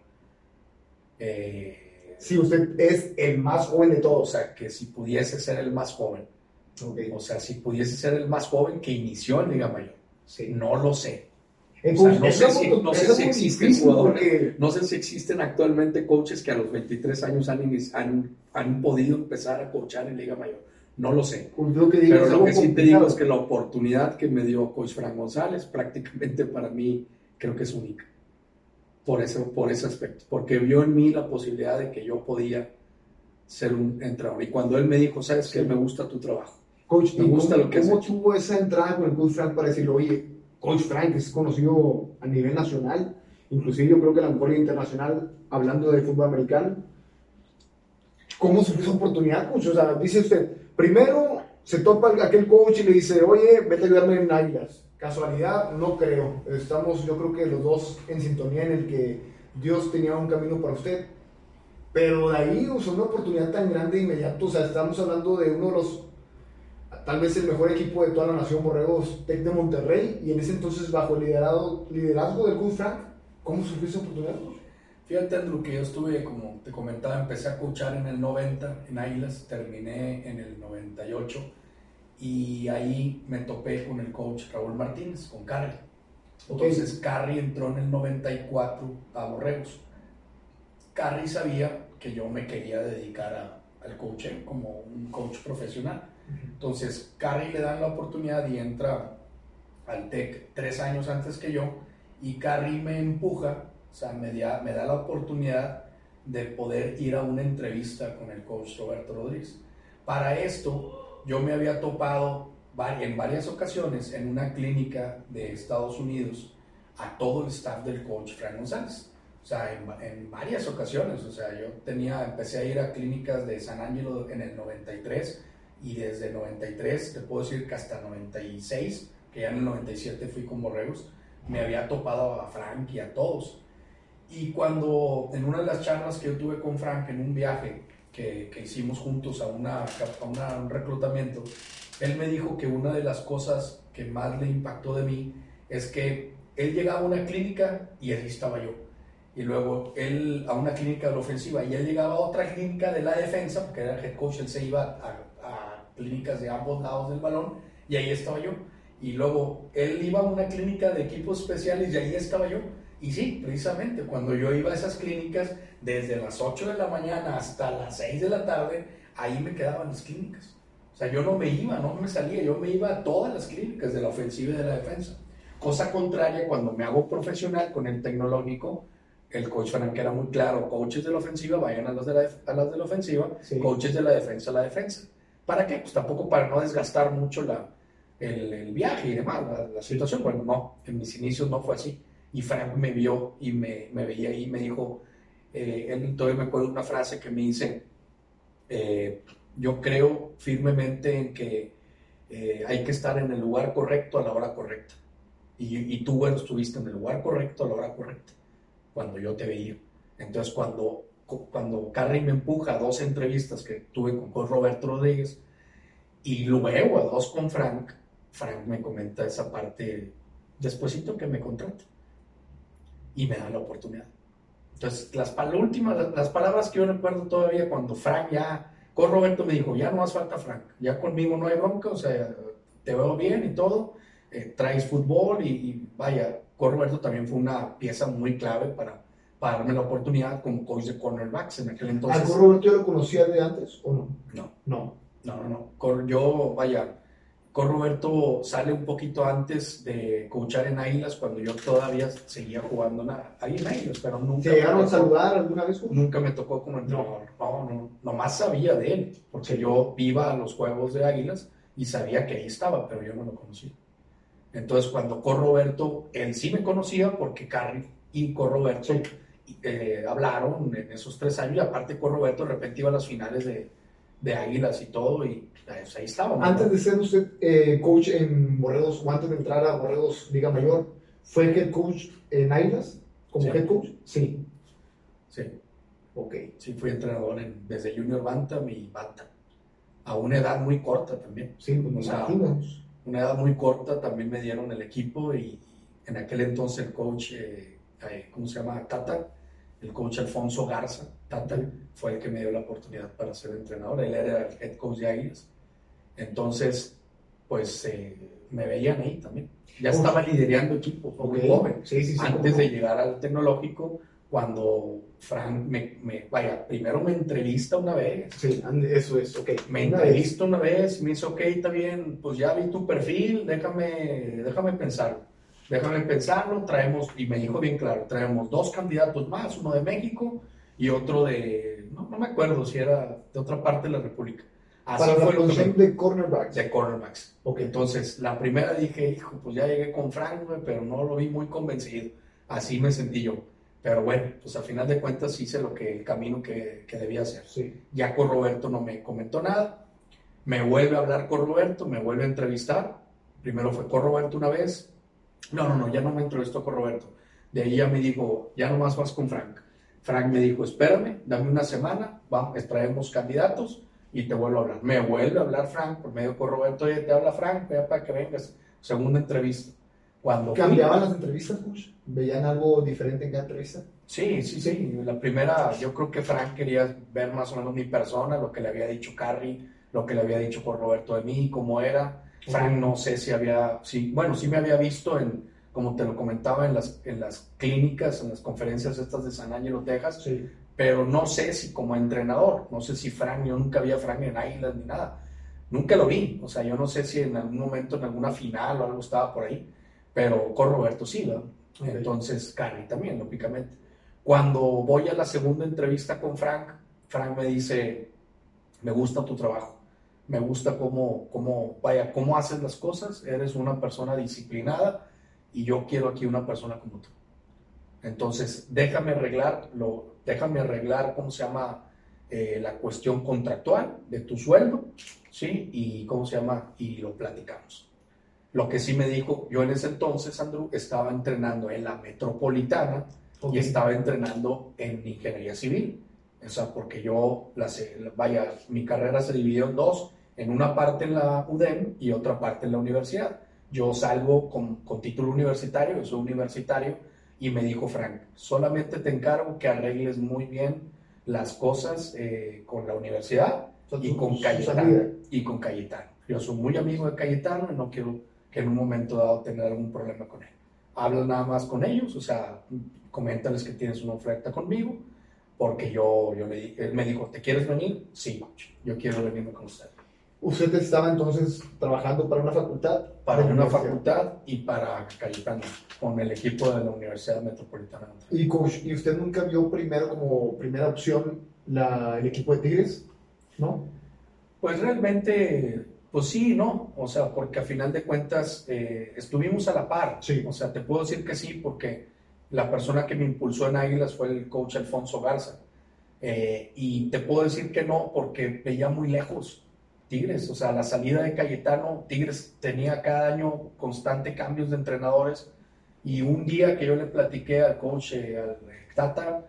Eh,
Sí, usted es el más joven de
o
todos.
sea, que si pudiese ser el más joven,
Ok,
o sea, si pudiese ser el más joven que inició en Liga Mayor,
sí.
no lo sé. O sea,
coach,
no sé si- no sé existen
difícil
jugadores.
porque-
No sé si existen actualmente coaches que a los 23 años han, han, han podido empezar a coachar en Liga Mayor. No lo sé.
pues, lo que digo,
Pero lo que sí te
complicado.
digo es que la oportunidad que me dio Coach Fran González prácticamente para mí creo que es única. Por ese, por ese aspecto. Porque vio en mí la posibilidad de que yo podía ser un entrenador. Y cuando él me dijo, sabes que
Sí.
me gusta tu trabajo.
Coach,
Me
¿y
gusta
cómo,
lo que
cómo tuvo esa entrada con el Coach Frank para decirle, oye, Coach Frank es conocido a nivel nacional, inclusive yo creo que a la mejor internacional, hablando de fútbol americano? ¿Cómo surgió esa oportunidad, coach? O sea, dice usted, primero se topa aquel coach y le dice, oye, vete a ayudarme en Águilas. Casualidad, no creo. Estamos, yo creo que los dos en sintonía en el que Dios tenía un camino para usted. Pero de ahí usó una oportunidad tan grande de inmediato. O sea, estamos hablando de uno de los, tal vez el mejor equipo de toda la nación, Borregos Tec de Monterrey. Y en ese entonces, bajo el liderado, liderazgo del coach Frank, ¿cómo surgió esa oportunidad?
Fíjate, Andrew, que yo estuve, como te comentaba, empecé a coachar en el 90 en Águilas, terminé en el 98 y ahí me topé con el coach Raúl Martínez, con.
Ok.
Entonces, Carrie entró en el 94 a Borregos. Carrie sabía que yo me quería dedicar a- al coaching como un coach profesional. Entonces, Carrie le dan la oportunidad y entra al TEC tres años antes que yo. Y Carrie me empuja, o sea, me da, me da la oportunidad de poder ir a una entrevista con el coach Roberto Rodríguez. Para esto, yo me había topado en varias ocasiones en una clínica de Estados Unidos a todo el staff del coach Frank González. O sea, en varias ocasiones. O sea, yo tenía, empecé a ir a clínicas de San Ángelo en el 93 y desde el 93, te puedo decir que hasta 96, que ya en el 97 fui con Borregos, me había topado a Frank y a todos. Y cuando en una de las charlas que yo tuve con Frank en un viaje que, que hicimos juntos a, una, a una- un reclutamiento, él me dijo que una de las cosas que más le impactó de mí es que él llegaba a una clínica y ahí estaba yo. Y luego él a una clínica de la ofensiva y él llegaba a otra clínica de la defensa, porque era el head coach, él se iba a clínicas de ambos lados del balón y ahí estaba yo. Y luego él iba a una clínica de equipos especiales y ahí estaba yo. Y sí, precisamente, cuando yo iba a esas clínicas, desde las 8 de la mañana hasta las 6 de la tarde, ahí me quedaban las clínicas. O sea, yo no me iba, no me salía, yo me iba a todas las clínicas de la ofensiva y de la defensa. Cosa contraria, cuando me hago profesional con el tecnológico, el coach Frank era muy claro, coaches de la ofensiva vayan a las de la, a las de la ofensiva,
Sí.
coaches de la defensa a la defensa. ¿Para qué? Pues tampoco para no desgastar mucho la, el, viaje y demás, la, la situación. Bueno, no, en mis inicios no fue así. Y Frank me vio y me, me veía y me dijo, eh, él todavía me acuerdo una frase que me dice, eh, yo creo firmemente en que eh, hay que estar en el lugar correcto a la hora correcta. Y, y tú, bueno, estuviste en el lugar correcto a la hora correcta, cuando yo te veía. Entonces, cuando, cuando Carrie me empuja a dos entrevistas que tuve con, con Roberto Rodríguez y luego a dos con Frank, Frank me comenta esa parte despuésito que me contrata y me da la oportunidad. Entonces, las, la última- las, las palabras que yo recuerdo todavía cuando Frank ya, con Roberto me dijo, ya no más falta Frank, ya conmigo no hay bronca, o sea, te veo bien y todo, eh, traes fútbol y, y vaya, con Roberto también fue una pieza muy clave para, para darme la oportunidad como coach de cornerbacks en aquel
¿A
entonces.
Roberto yo lo conocía de antes o no?
No,
No.
no, no, no. Cor- Yo, vaya, con Roberto sale un poquito antes de coachar en Águilas cuando yo todavía seguía jugando ahí en Águilas, pero nunca.
¿Te llegaron a saludar alguna vez?
Nunca me tocó como entrenador. No, no, nomás sabía de él, porque yo iba a los juegos de Águilas y sabía que ahí estaba, pero yo no lo conocía. Entonces, cuando con Roberto, él sí me conocía porque Carrie y con Roberto
Sí.
Eh, hablaron en esos tres años y aparte con Roberto de repente iba a las finales de, de Águilas y todo y pues, ahí estábamos. ¿no?
Antes de ser usted eh, coach en Borregos o antes de entrar a Borregos Liga Mayor, ¿fue head coach en Águilas? ¿Como
Sí.
head coach? Sí.
Sí,
Ok.
sí, fui entrenador en- desde Junior Bantam y Bantam. A una edad muy corta también.
Sí, pues nos
sea, una edad muy corta también me dieron el equipo y en aquel entonces el coach, eh, eh, ¿cómo se llama? Tata, el coach Alfonso Garza, Tata, fue el que me dio la oportunidad para ser entrenador. Él era el head coach de Águilas. Entonces, pues eh, me veían ahí también. Ya
Uf.
estaba liderando equipos, muy
Ok.
joven.
Sí, sí, sí.
Antes
cómo
de llegar al tecnológico, cuando Frank me, me- vaya, primero me entrevista una vez,
Sí, eso es, ok.
me
Una vez.
entrevistó una vez me dice, ok, está bien, pues ya vi tu perfil, déjame, déjame pensarlo. Déjame pensarlo, traemos, y me dijo bien claro, traemos dos candidatos más, uno de México y otro de, no, no me acuerdo si era de otra parte de la República. Así
Para la
fue lo que me,
de cornerback.
de cornerbacks.
Ok.
Entonces, la primera dije, hijo, pues ya llegué con Frank, pero no lo vi muy convencido. Así me sentí yo. Pero bueno, pues al final de cuentas hice lo que, el camino que, que debía hacer.
Sí.
Ya con Roberto no me comentó nada. Me vuelve a hablar con Roberto, me vuelve a entrevistar. Primero fue con Roberto una vez. No, no, no, ya no me entrevistó con Roberto. De ahí ya me dijo, ya nomás vas con Frank. Frank me dijo, espérame, dame una semana, vamos, traemos candidatos y te vuelvo a hablar. Me vuelve a hablar Frank por medio con Roberto, oye, te habla Frank, ya para que vengas. Segunda entrevista. Cuando fui-
¿Cambiaban las entrevistas, coach? ¿Veían algo diferente en cada entrevista?
Sí, sí, sí. La primera, yo creo que Frank quería ver más o menos mi persona, lo que le había dicho Carrie, lo que le había dicho por Roberto de mí, cómo era. Frank no sé si había, sí, bueno, sí me había visto en, como te lo comentaba, en las, en las clínicas, en las conferencias estas de San Ángelo, Texas,
Sí.
pero no sé si como entrenador, no sé si Frank, yo nunca vi a Frank en Águilas ni nada. Nunca lo vi, o sea, yo no sé si en algún momento, en alguna final o algo estaba por ahí, pero con Roberto sí, ¿verdad?
Ok.
Entonces, Carrie también, lógicamente. Cuando voy a la segunda entrevista con Frank, Frank me dice, me gusta tu trabajo, me gusta cómo, cómo, vaya, cómo haces las cosas, eres una persona disciplinada y yo quiero aquí una persona como tú. Entonces, déjame arreglar, lo, déjame arreglar, ¿cómo se llama? Eh, la cuestión contractual de tu sueldo, ¿sí? Y, ¿cómo se llama? Y lo platicamos. Lo que sí me dijo, yo en ese entonces, Andrew, estaba entrenando en la metropolitana y estaba entrenando en ingeniería civil. O sea, porque yo, la, se- vaya, mi carrera se dividió en dos, en una parte en la UDEM y otra parte en la universidad. Yo salgo con, con título universitario, yo soy universitario, y me dijo Frank, solamente te encargo que arregles muy bien las cosas eh, con la universidad y con Cayetano. Y con Cayetano. Yo soy muy amigo de Cayetano y no quiero que en un momento dado tener algún problema con él. Habla nada más con ellos, o sea, coméntales que tienes una oferta conmigo, porque yo, yo le él me dijo, ¿te quieres venir? Sí, yo quiero venirme con usted.
Usted estaba entonces trabajando para una facultad.
Para una facultad y para Cayetano, con el equipo de la Universidad Metropolitana.
Y coach, ¿y usted nunca vio primero como primera opción la, el equipo de Tigres? ¿No?
Pues realmente, pues sí, ¿no? O sea, porque a final de cuentas eh, estuvimos a la par.
Sí.
O sea, te puedo decir que sí, porque la persona que me impulsó en Águilas fue el coach Alfonso Garza. Eh, y te puedo decir que no, porque veía muy lejos Tigres. O sea, la salida de Cayetano, Tigres tenía cada año constante cambios de entrenadores. Y un día que yo le platiqué al coach, eh, al Tata,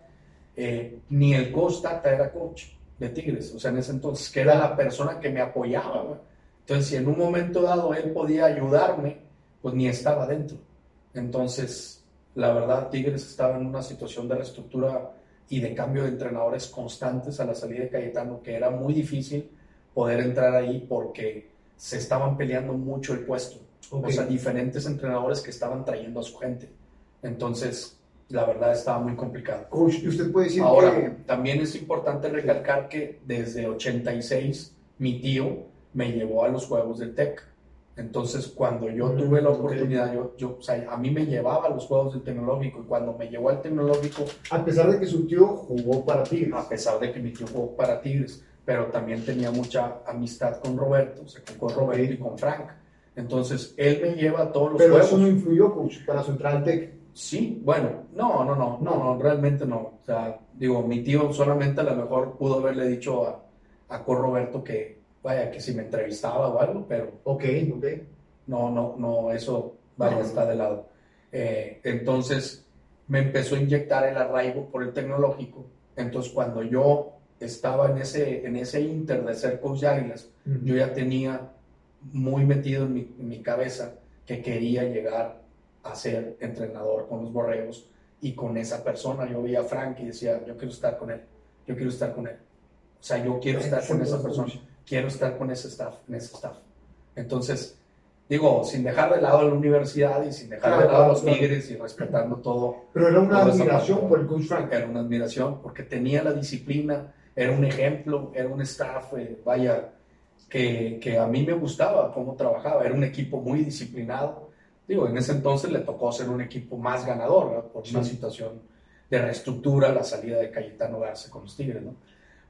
eh, ni el coach Tata era coach de Tigres, o sea, en ese entonces, que era la persona que me apoyaba. güey. Entonces, si en un momento dado él podía ayudarme, pues ni estaba dentro. Entonces, la verdad, Tigres estaba en una situación de reestructura y de cambio de entrenadores constantes a la salida de Cayetano, que era muy difícil poder entrar ahí porque se estaban peleando mucho el puesto.
Ok.
O sea, diferentes entrenadores que estaban trayendo a su gente. Entonces, la verdad estaba muy complicado.
Coach, ¿y usted puede decir
Ahora,
que...
también es importante recalcar que desde 86 mi tío me llevó a los Juegos del TEC. Entonces, cuando yo
Mm,
tuve la oportunidad, yo, yo, o sea, a mí me llevaba a los Juegos del Tecnológico y cuando me llevó al Tecnológico,
A pesar de que su tío jugó para Tigres.
a pesar de que mi tío jugó para Tigres, pero también tenía mucha amistad con Roberto, o sea, con Roberto y con Frank. Entonces, él me lleva a todos los
Pero
juegos.
eso no influyó, coach, para su entrada al TEC.
Sí, bueno, no, no, no, no, no, realmente no. O sea, digo, mi tío solamente a lo mejor pudo haberle dicho a, a Cor Roberto que, vaya, que si me entrevistaba o algo, pero
Ok, ok.
no, no, no, eso, vaya, está de lado. Eh, entonces, me empezó a inyectar el arraigo por el tecnológico. Entonces, cuando yo estaba en ese, en ese inter de ser coach de Águilas, yo ya tenía muy metido en mi, en mi cabeza que quería llegar a ser entrenador con los borregos y con esa persona. Yo veía a Frank y decía, yo quiero estar con él, yo quiero estar con él. O sea, yo quiero estar con esa persona, quiero estar con ese staff, en ese staff. Entonces, digo, sin dejar de lado la universidad y sin dejar de lado a los
claro.
Tigres y respetando todo,
Pero era una admiración por el coach Frank.
era una admiración porque tenía la disciplina, era un ejemplo, era un staff, eh, vaya, que, que a mí me gustaba cómo trabajaba, era un equipo muy disciplinado. Digo, en ese entonces le tocó ser un equipo más ganador, ¿verdad? por una
Sí.
situación de reestructura, la salida de Cayetano Garza con los Tigres, ¿no?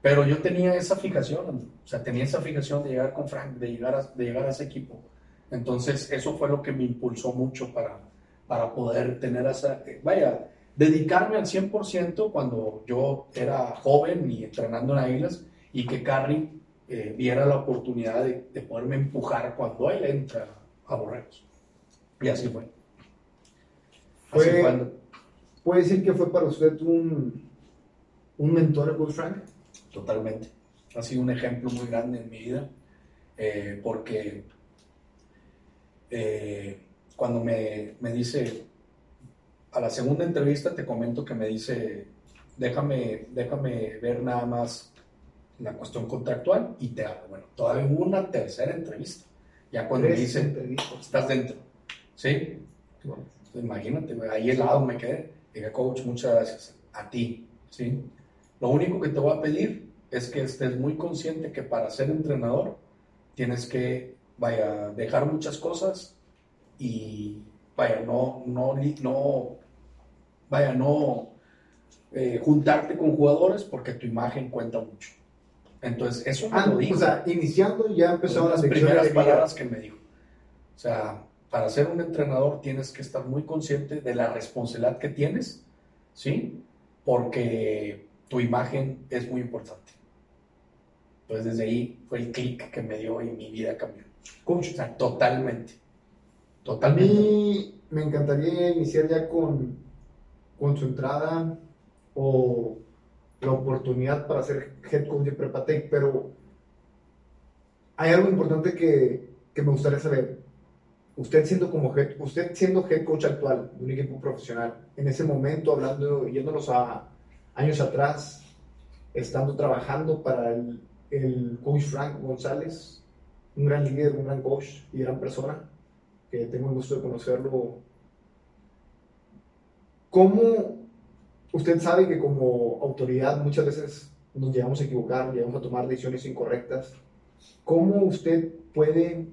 Pero yo tenía esa fijación, o sea, tenía esa fijación de llegar con Frank, de llegar a, de llegar a ese equipo. Entonces, eso fue lo que me impulsó mucho para, para poder tener esa, eh, vaya, dedicarme al 100% cuando yo era joven y entrenando en Águilas y que Carrie eh, viera la oportunidad de, de poderme empujar cuando él entra a Borregos. Y así fue. Así
Fue-
fue.
¿Puede decir que fue para usted un, un mentor coach Frank?
Totalmente. Ha sido un ejemplo muy grande en mi vida, eh, porque eh, cuando me, me dice, a la segunda entrevista te comento que me dice, déjame, déjame ver nada más la cuestión contractual y te hablo. Bueno, todavía hubo una tercera entrevista. Ya cuando me
Tres
dice,
entrevistas.
estás dentro. ¿Sí?
Bueno,
imagínate, ahí helado me quedé. Dije, coach, muchas gracias. A ti, ¿sí? Lo único que te voy a pedir es que estés muy consciente que para ser entrenador tienes que, vaya, dejar muchas cosas y, vaya, no, no, no, vaya, no eh, juntarte con jugadores porque tu imagen cuenta mucho. Entonces, eso me
Ah,
lo dijo.
o sea, iniciando ya empezaron las
primeras palabras que me dijo. O sea, para ser un entrenador tienes que estar muy consciente de la responsabilidad que tienes, ¿sí? Porque tu imagen es muy importante. Entonces desde ahí fue el clic que me dio y mi vida cambió.
Coach,
O sea, totalmente.
a
Totalmente.
mí me encantaría iniciar ya con, con su entrada o la oportunidad para ser head coach de Prepatec, pero hay algo importante que, que me gustaría saber. Usted siendo como head, usted siendo head coach actual de un equipo profesional, en ese momento hablando, yéndonos a años atrás, estando trabajando para el, el coach Frank González, un gran líder, un gran coach y gran persona, que tengo el gusto de conocerlo. ¿Cómo usted sabe que como autoridad muchas veces nos llegamos a equivocar, llegamos a tomar decisiones incorrectas? ¿Cómo usted puede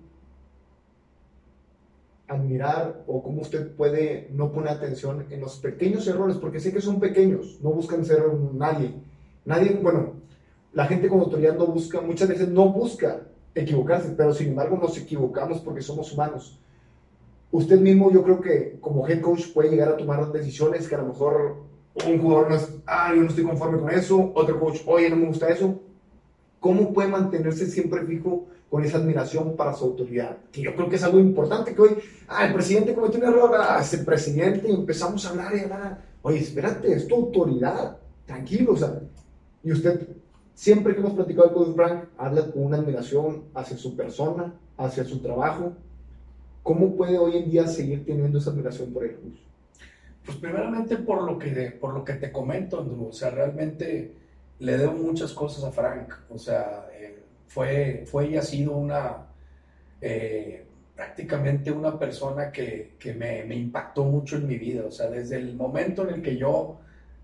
admirar o cómo usted puede no poner atención en los pequeños errores? Porque sé que son pequeños, no buscan ser nadie. Nadie, bueno, la gente con autoridad no busca, muchas veces no busca equivocarse, pero sin embargo nos equivocamos porque somos humanos. Usted mismo, yo creo que como head coach puede llegar a tomar decisiones que a lo mejor un jugador no es, ah, yo no estoy conforme con eso, otro coach, oye, no me gusta eso. ¿Cómo puede mantenerse siempre fijo con esa admiración para su autoridad? Que yo creo que es algo importante que hoy, ah, el presidente cometió un error, ah, es el presidente, y empezamos a hablar y hablar. Oye, espérate, es tu autoridad, tranquilo, o sea, y usted siempre que hemos platicado con Frank, habla con una admiración hacia su persona, hacia su trabajo. ¿Cómo puede hoy en día seguir teniendo esa admiración por él?
Pues primeramente por lo que, por lo que te comento, Andrew. O sea, realmente le debo muchas cosas a Frank. O sea, eh, fue, fue y ha sido una, eh, prácticamente una persona que, que me, me, impactó mucho en mi vida. O sea, desde el momento en el que yo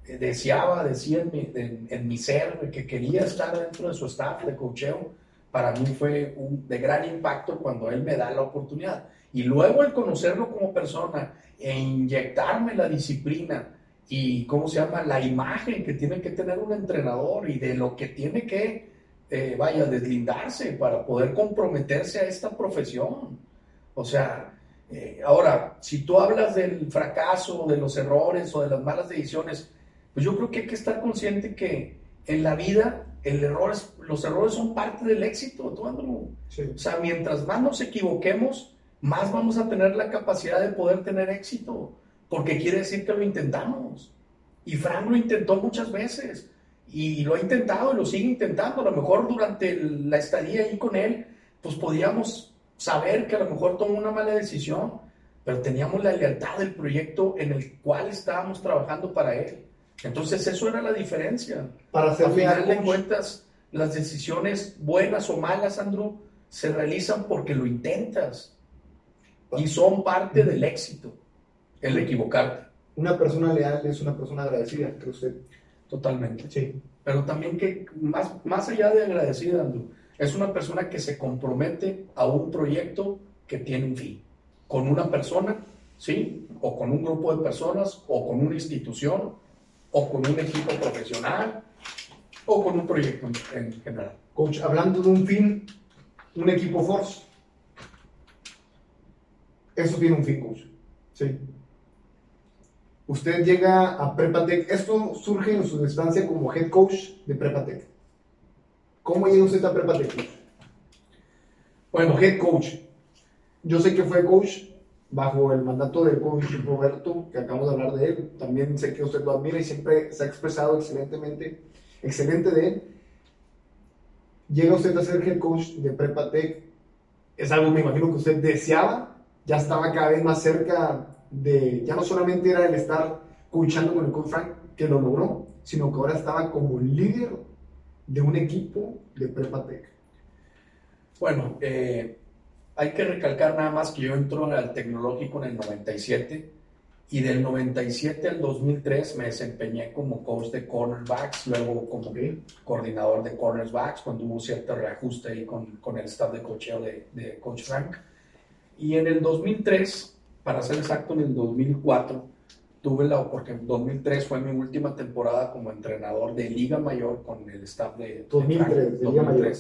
eh, deseaba, decía en mi, en, mi ser, que quería estar dentro de su staff de cocheo, para mí fue un, de gran impacto cuando él me da la oportunidad. Y luego el conocerlo como persona e inyectarme la disciplina y, ¿cómo se llama?, la imagen que tiene que tener un entrenador y de lo que tiene que, eh, vaya, deslindarse para poder comprometerse a esta profesión. O sea, eh, ahora, si tú hablas del fracaso, de los errores o de las malas decisiones, pues yo creo que hay que estar consciente que en la vida el error los errores son parte del éxito, tú, Andrew. O sea, mientras más nos equivoquemos, más vamos a tener la capacidad de poder tener éxito, porque quiere decir que lo intentamos. Y Frank lo intentó muchas veces, y lo ha intentado y lo sigue intentando. A lo mejor durante la estadía ahí con él, pues podíamos saber que a lo mejor tomó una mala decisión, pero teníamos la lealtad del proyecto en el cual estábamos trabajando para él. Entonces eso era la diferencia. Para ser Al final de cuentas, las decisiones buenas o malas, Andrew, se realizan porque lo intentas y son parte del éxito, el equivocarte.
Una persona leal es una persona agradecida, cree usted.
Totalmente. Sí. Pero también que, más, más allá de agradecida, Andrew, es una persona que se compromete a un proyecto que tiene un fin, con una persona, ¿sí? O con un grupo de personas, o con una institución, o con un equipo profesional, o con un proyecto en, general.
Coach, hablando de un fin, un equipo Force, eso tiene un fin, coach. Sí. Usted llega a Prepatec. Esto surge en su estancia como head coach de Prepatec. ¿Cómo llega usted a Prepatec? Bueno, head coach. Yo sé que fue coach bajo el mandato del coach Roberto, que acabamos de hablar de él. También sé que usted lo admira y siempre se ha expresado excelentemente, excelente de él. Llega usted a ser head coach de Prepatec. Es algo, me imagino, que usted deseaba ya estaba cada vez más cerca de, ya no solamente era el estar coachando con el coach Frank, que lo logró, sino que ahora estaba como líder de un equipo de Prepatec.
Bueno, eh, hay que recalcar nada más que yo entro al tecnológico en el 97 y del 97 al 2003 me desempeñé como coach de cornerbacks, luego como coordinador de cornerbacks, cuando hubo cierto reajuste ahí con, con el staff de cocheo de, de coach Frank. Y en el 2003, para ser exacto, en el 2004, tuve la, porque en 2003 fue mi última temporada como entrenador de Liga Mayor con el staff de... 2003, de, Liga Mayor.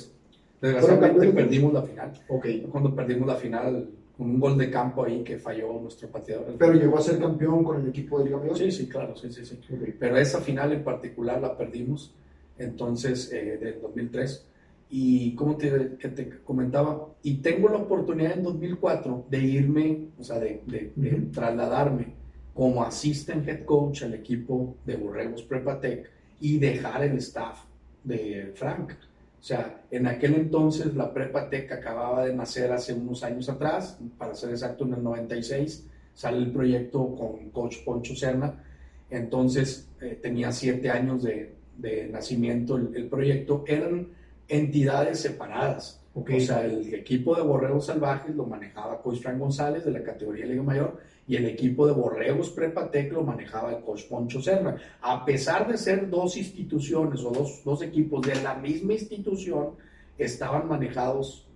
Desgraciadamente perdimos la final. Okay. Cuando perdimos la final con un gol de campo ahí que falló nuestro pateador.
¿Pero llegó a ser campeón con el equipo de Liga Mayor?
Sí, sí, claro, sí, sí, sí. Pero esa final en particular la perdimos, entonces, eh, del 2003 y como te, que te comentaba, y tengo la oportunidad en 2004 de irme, o sea, de, de, trasladarme como assistant head coach al equipo de Borregos Prepatec y dejar el staff de Frank. O sea, en aquel entonces la Prepatec acababa de nacer hace unos años atrás, para ser exacto en el 96, sale el proyecto con coach Poncho Serna, entonces eh, tenía siete años de, de nacimiento el, el proyecto, eran entidades separadas. O sea, el equipo de Borregos Salvajes lo manejaba Coach Frank González de la categoría Liga Mayor y el equipo de Borregos Prepatec lo manejaba el Coach Poncho Serra. A pesar de ser dos instituciones o dos, dos equipos de la misma institución, estaban manejados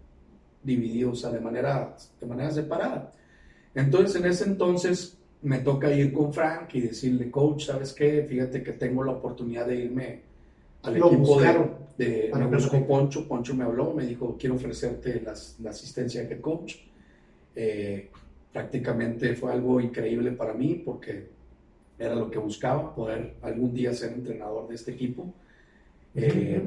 divididos de, manera, de manera separada. Entonces, en ese entonces me toca ir con Frank y decirle, coach, ¿sabes qué? Fíjate que tengo la oportunidad de irme al equipo de, de me Poncho, Poncho me habló, me dijo, quiero ofrecerte la asistencia de head coach. Eh, prácticamente fue algo increíble para mí porque era lo que buscaba, poder algún día ser entrenador de este equipo. Eh,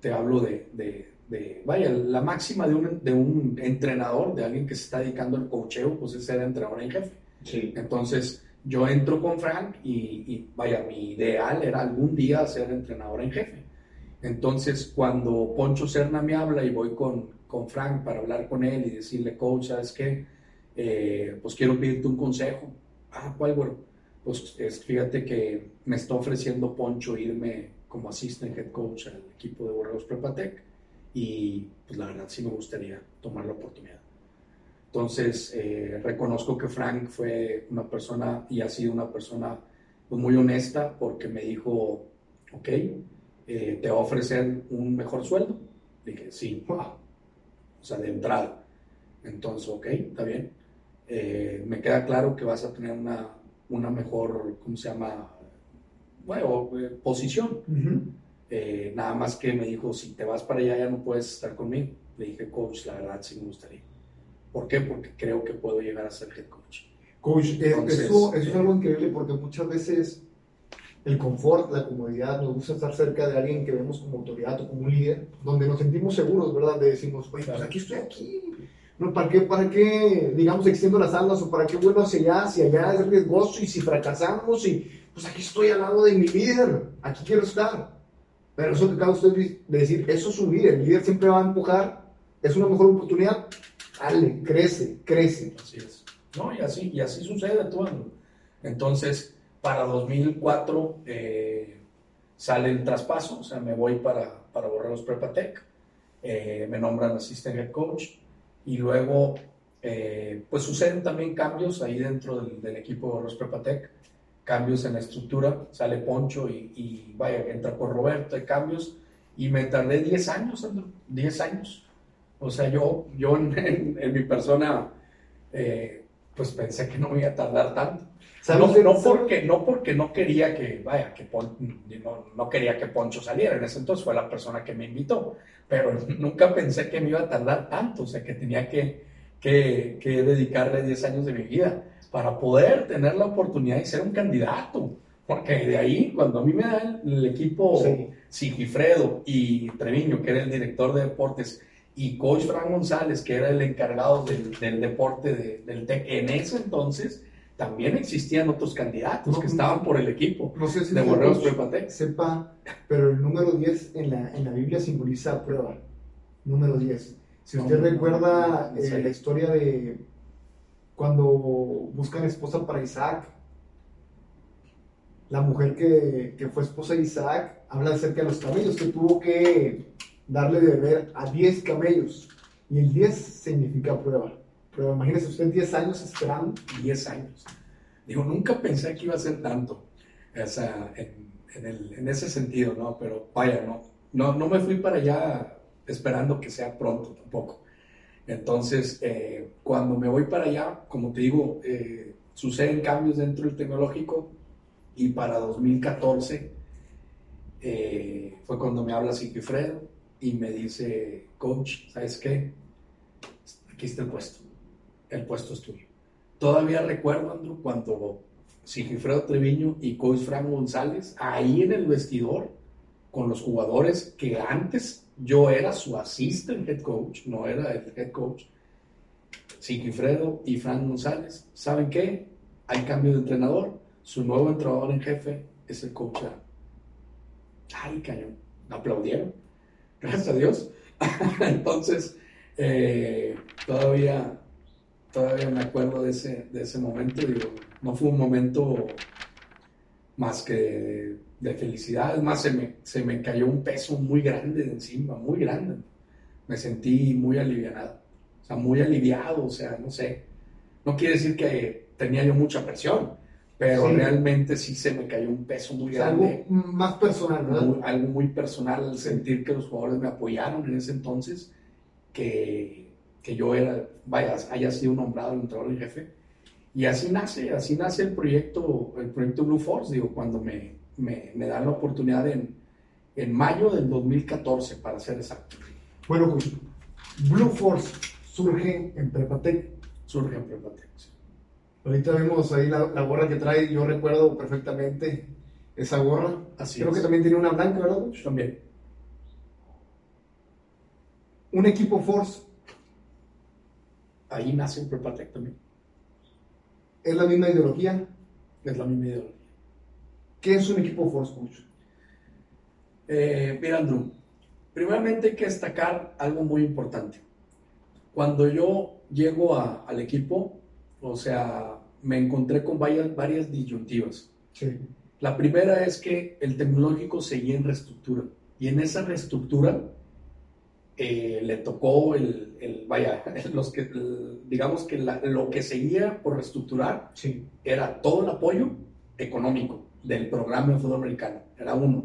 te hablo de, de, vaya, la máxima de un, de un entrenador, de alguien que se está dedicando al coacheo, pues es ser entrenador en jefe. Sí. Entonces, yo entro con Frank y, vaya, mi ideal era algún día ser entrenador en jefe. Entonces, cuando Poncho Serna me habla y voy con, con Frank para hablar con él y decirle, coach, ¿sabes qué? Eh, pues quiero pedirte un consejo. Ah, ¿cuál, bueno? Pues fíjate que me está ofreciendo Poncho irme como assistant head coach al equipo de Borreos Prepatec y pues la verdad sí me gustaría tomar la oportunidad. Entonces, eh, reconozco que Frank fue una persona y ha sido una persona pues, muy honesta porque me dijo, ok, eh, te va a ofrecer un mejor sueldo. Dije, sí, o sea, de entrada. Entonces, ok, está bien. Eh, me queda claro que vas a tener una, una mejor, ¿cómo se llama? Bueno, posición. nada más que me dijo, si te vas para allá ya no puedes estar conmigo. Le dije, coach, la verdad sí me gustaría. ¿Por qué? Porque creo que puedo llegar a ser head coach.
Coach, eh, eso, es algo increíble porque muchas veces el confort, la comodidad, nos gusta estar cerca de alguien que vemos como autoridad o como un líder, donde nos sentimos seguros, ¿verdad? De decimos, pues aquí estoy aquí. No, ¿para, qué, ¿Para qué, digamos, extiendo las alas o para qué vuelo hacia allá? Hacia allá es riesgoso y si fracasamos y pues aquí estoy al lado de mi líder, aquí quiero estar. Pero eso que acaba usted de decir, eso es un líder, el líder siempre va a empujar, es una mejor oportunidad, dale, crece, crece.
Así es. No, y así, y así sucede todo. Entonces, para 2004 eh, sale el traspaso, o sea, me voy para, para Borreros Prepatec, eh, me nombran assistant coach y luego, eh, pues suceden también cambios ahí dentro del, equipo de Borreros Prepatec, cambios en la estructura, sale Poncho y, vaya, entra por Roberto, hay cambios y me tardé 10 años, 10 años. O sea, yo, yo en, mi persona, pues pensé que no me iba a tardar tanto. No, no, porque, no porque no quería que, vaya, que no, no, quería que Poncho saliera, en ese entonces fue la persona que me invitó, pero nunca pensé que me iba a tardar tanto, o sea, que tenía que, que, que dedicarle 10 años de mi vida para poder tener la oportunidad de ser un candidato, porque de ahí, cuando a mí me da el, equipo Sigifredo y Treviño, que era el director de deportes, y coach Fran González, que era el encargado del, del deporte del TEC en ese entonces, también existían otros candidatos que estaban por el equipo
no sé si de Borreos Prepatec. Sepa, pero el número 10 en la, en la Biblia simboliza prueba. Número 10. Si usted recuerda eh, la historia de cuando buscan esposa para Isaac, la mujer que, que, fue esposa de Isaac habla acerca de los camellos, que tuvo que darle de beber a 10 camellos. Y el 10 significa prueba. Pero imagínese usted 10 años esperando.
10 años. Digo, nunca pensé que iba a ser tanto. O sea, en, en, el, en ese sentido, ¿no? Pero vaya, no, no, no me fui para allá esperando que sea pronto tampoco. Entonces, eh, cuando me voy para allá, como te digo, eh, suceden cambios dentro del tecnológico y para 2014 eh, fue cuando me habla Sigifredo y me dice, coach, ¿sabes qué? Aquí está el puesto el puesto es tuyo. Todavía recuerdo, Andrew, cuando Sigifredo Treviño y Coach Frank González, ahí en el vestidor, con los jugadores que antes yo era su assistant head coach, no era el head coach, Sigifredo y Frank González, ¿saben qué? Hay cambio de entrenador, su nuevo entrenador en jefe es el coach. Ay, cañón, aplaudieron, gracias a Dios. Entonces, eh, todavía todavía me acuerdo de ese, de ese momento. Digo, no fue un momento más que de, felicidad. Es más, se me, se me cayó un peso muy grande de encima, muy grande. Me sentí muy aliviado. O sea, muy aliviado. O sea, no sé. No quiere decir que tenía yo mucha presión, pero realmente sí se me cayó un peso muy grande.
Algo más personal, ¿verdad?
algo muy personal, sentir que los jugadores me apoyaron en ese entonces, que que yo era, vaya, haya sido nombrado el entrenador en jefe. Y así nace, así nace el proyecto, el proyecto Blue Force, digo, cuando me, me, me dan la oportunidad en, en mayo del 2014, para ser exacto.
Bueno, pues, Blue Force surge en Prepatec.
Surge en Prepatec,
Ahorita vemos ahí la, la, gorra que trae, yo recuerdo perfectamente esa gorra. Así Creo que también tiene una blanca, ¿verdad?
También.
Un equipo Force
ahí nace un Prepatec también.
¿Es la misma ideología?
Es la misma ideología.
¿Qué es un equipo Force Coach?
Eh, mira, Andrew, primeramente hay que destacar algo muy importante. Cuando yo llego al equipo, o sea, me encontré con varias, varias disyuntivas.
Sí.
La primera es que el tecnológico seguía en reestructura y en esa reestructura eh, le tocó el, el vaya, los que, digamos que lo que seguía por reestructurar
sí.
era todo el apoyo económico del programa de fútbol americano, era uno,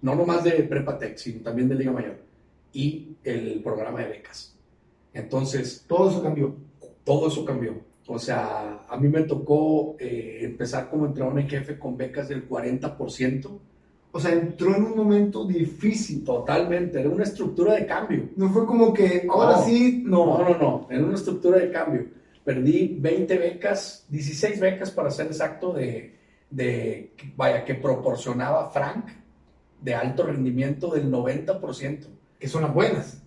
no nomás de Prepatec, sino también de Liga Mayor, y el programa de becas. Entonces...
Todo eso cambió.
Todo eso cambió. O sea, a mí me tocó eh, empezar como entrenador en jefe con becas del 40%.
O sea, entró en un momento difícil.
Totalmente, era una estructura de cambio.
No fue como que ahora sí,
no. No, no, no, era una estructura de cambio. Perdí 20 becas, 16 becas para ser exacto, de, de vaya, que proporcionaba Frank de alto rendimiento del 90%.
Que son las buenas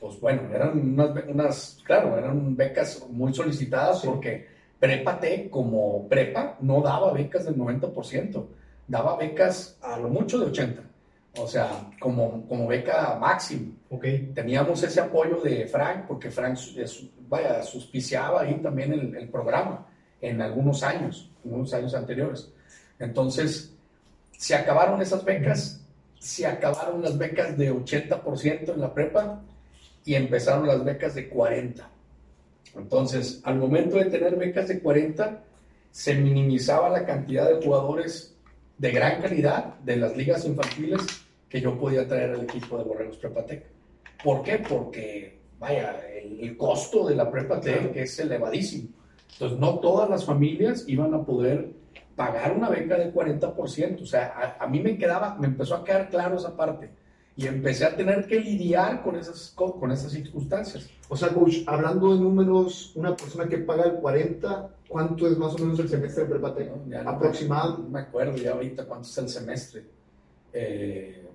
pues bueno, eran unas, claro, eran becas muy solicitadas porque Prepate como prepa no daba becas del 90%, daba becas a lo mucho de 80%, o sea, como, como beca máximo.
Okay.
Teníamos ese apoyo de Frank porque Frank, vaya, suspiciaba ahí también el, el programa en algunos años, en unos años anteriores. Entonces, se acabaron esas becas, se acabaron las becas de 80% en la prepa y empezaron las becas de 40. Entonces, al momento de tener becas de 40, se minimizaba la cantidad de jugadores de gran calidad de las ligas infantiles que yo podía traer al equipo de Borregos Prepatec. ¿Por qué? Porque, vaya, el, costo de la Prepatec es elevadísimo. Entonces, no todas las familias iban a poder pagar una beca de 40%. O sea, a, a mí me quedaba, me empezó a quedar claro esa parte y empecé a tener que lidiar con esas, con esas circunstancias.
O sea, coach, hablando de números, una persona que paga el 40, ¿cuánto es más o menos el semestre de prepatec?
No, Aproximado. No me acuerdo ya ahorita cuánto es el semestre. Eh,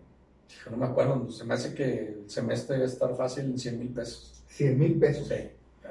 no me acuerdo, se me hace que el semestre debe estar fácil en 100 mil pesos.
100 mil pesos.
Sí.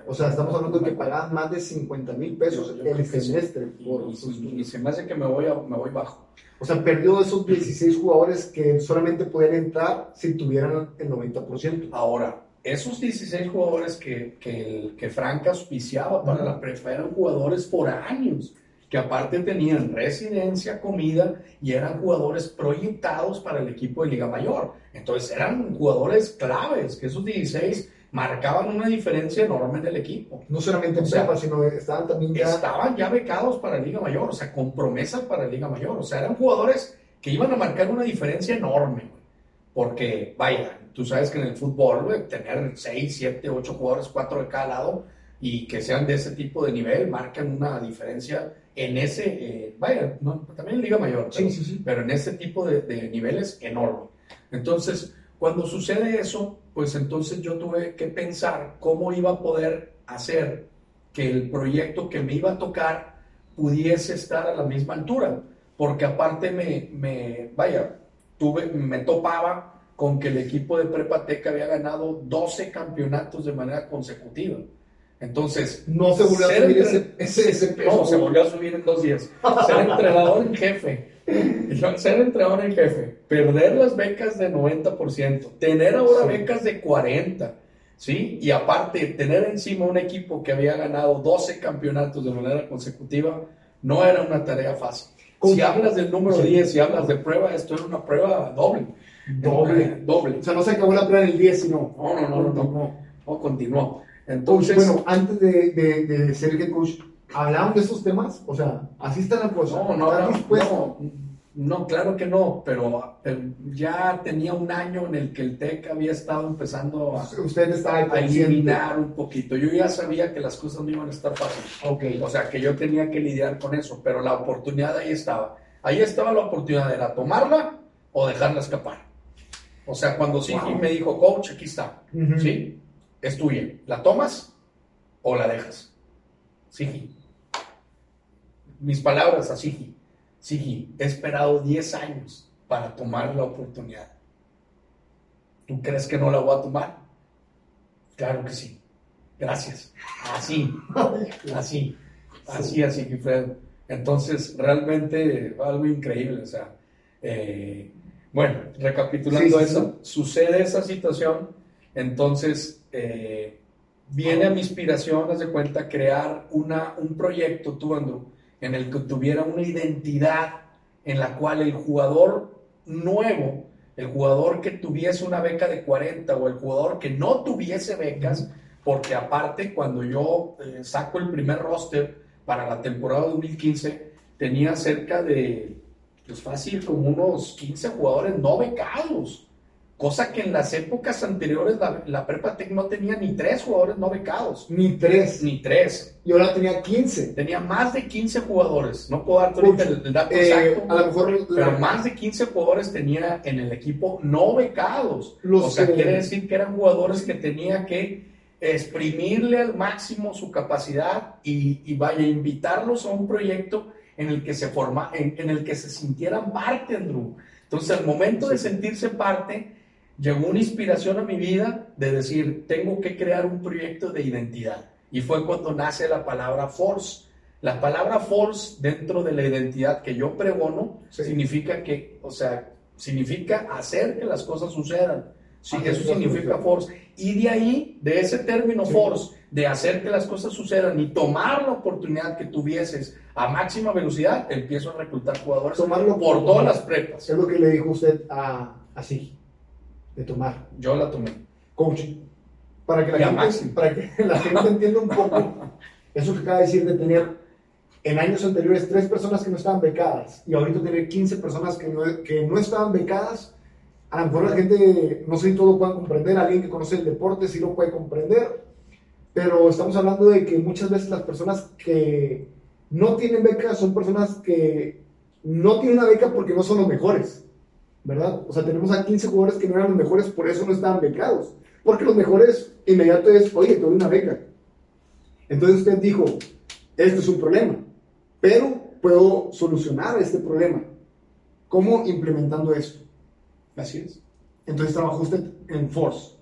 O sea, estamos hablando de que pagas más de 50 mil pesos el semestre.
y, se me hace que me voy, me voy bajo.
O sea, perdió esos 16 jugadores que solamente podían entrar si tuvieran el 90%.
Ahora, esos 16 jugadores que, que, que Frank auspiciaba para la prepa eran jugadores foráneos, que aparte tenían residencia, comida y eran jugadores proyectados para el equipo de Liga Mayor. Entonces eran jugadores claves, que esos 16 marcaban una diferencia enorme en el equipo.
No solamente en prepa, sino estaban también
ya... Estaban ya becados para Liga Mayor, o sea, con promesas para Liga Mayor. O sea, eran jugadores que iban a marcar una diferencia enorme, Porque, vaya, tú sabes que en el fútbol, tener 6, 7, 8 jugadores, 4 de cada lado, y que sean de ese tipo de nivel, marcan una diferencia en ese, eh, vaya, también en Liga Mayor,
sí, sí, sí.
pero en ese tipo de, de niveles enorme. Entonces, cuando sucede eso, pues entonces yo tuve que pensar cómo iba a poder hacer que el proyecto que me iba a tocar pudiese estar a la misma altura, porque aparte me, me vaya, tuve, me topaba con que el equipo de Prepateca había ganado 12 campeonatos de manera consecutiva. Entonces,
no se volvió a subir ese, ese, peso.
No, se volvió a subir en dos días. Ser entrenador en jefe ser entrenador en jefe, perder las becas de 90%, tener ahora becas de 40%, ¿sí? Y aparte, tener encima un equipo que había ganado 12 campeonatos de manera consecutiva, no era una tarea fácil. Si hablas del número 10, si hablas de prueba, esto era una prueba doble.
Doble.
doble.
O sea, no se acabó la prueba en el 10, sino...
No, no, no, no, no, no, continuó. Entonces...
Bueno, antes de, de, de ser head coach, ¿Hablaron de esos temas? O sea, así está la cosa.
No, no, no, no, claro que no, pero, ya tenía un año en el que el TEC había estado empezando a,
Usted
a eliminar un poquito. Yo ya sabía que las cosas no iban a estar fáciles.
Okay.
O sea, que yo tenía que lidiar con eso, pero la oportunidad ahí estaba. Ahí estaba la oportunidad, era tomarla o dejarla escapar. O sea, cuando sí me dijo, coach, aquí está, ¿sí? Es tuya. ¿La tomas o la dejas? Sí mis palabras a Sigi. Sigi, he esperado 10 años para tomar la oportunidad. ¿Tú crees que no la voy a tomar? Claro que sí. Gracias. Así, así, así, así, Gifredo. Entonces, realmente algo increíble. O sea, eh, bueno, recapitulando eso, sucede esa situación, entonces eh, viene a mi inspiración, haz de cuenta, crear una, un proyecto, tú, Andrew, en el que tuviera una identidad en la cual el jugador nuevo el jugador que tuviese una beca de 40 o el jugador que no tuviese becas, porque aparte cuando yo eh, saco el primer roster para la temporada 2015, tenía cerca de, pues fácil, como unos 15 jugadores no becados. Cosa que en las épocas anteriores la, la Prepa Tech no tenía ni tres jugadores no becados.
Ni tres.
Ni tres.
Y ahora tenía 15.
Tenía más de 15 jugadores. No puedo darte ahorita el, el dato
Eh,
exacto.
a lo mejor
Pero
la-
más de 15 jugadores tenía en el equipo no becados.
Los
o sea,
que-
quiere decir que eran jugadores que tenía que exprimirle al máximo su capacidad y, y vaya, invitarlos a un proyecto en el que se forma, en, en el que se sintieran parte, Andrew. Entonces, al momento de sentirse parte, llegó una inspiración a mi vida de decir, tengo que crear un proyecto de identidad. Y fue cuando nace la palabra force. La palabra force dentro de la identidad que yo pregono
Sí.
significa que, o sea, significa hacer que las cosas sucedan. Sí, eso significa force. Y de ahí, de ese término
Sí.
force, de hacer que las cosas sucedan y tomar la oportunidad que tuvieses a máxima velocidad, empiezo a reclutar jugadores
Tomarlo
por todas las prepas.
Es lo que le dijo usted a, a Sig, de tomar.
Yo la tomé.
Coaching. Para que la, gente, para que la gente entienda un poco eso que acaba de decir de tener en años anteriores tres personas que no estaban becadas y ahorita tener 15 personas que no, que no estaban becadas, a lo mejor la gente, no sé si todo lo puedan comprender, alguien que conoce el deporte sí lo puede comprender, pero estamos hablando de que muchas veces las personas que no tienen becas son personas que no tienen una beca porque no son los mejores, ¿verdad? O sea, tenemos a 15 jugadores que no eran los mejores, por eso no estaban becados. Porque los mejores inmediato es, oye, doy una beca. Entonces usted dijo, esto es un problema, pero puedo solucionar este problema. ¿Cómo implementando esto?
Así es.
Entonces trabajó usted en Force.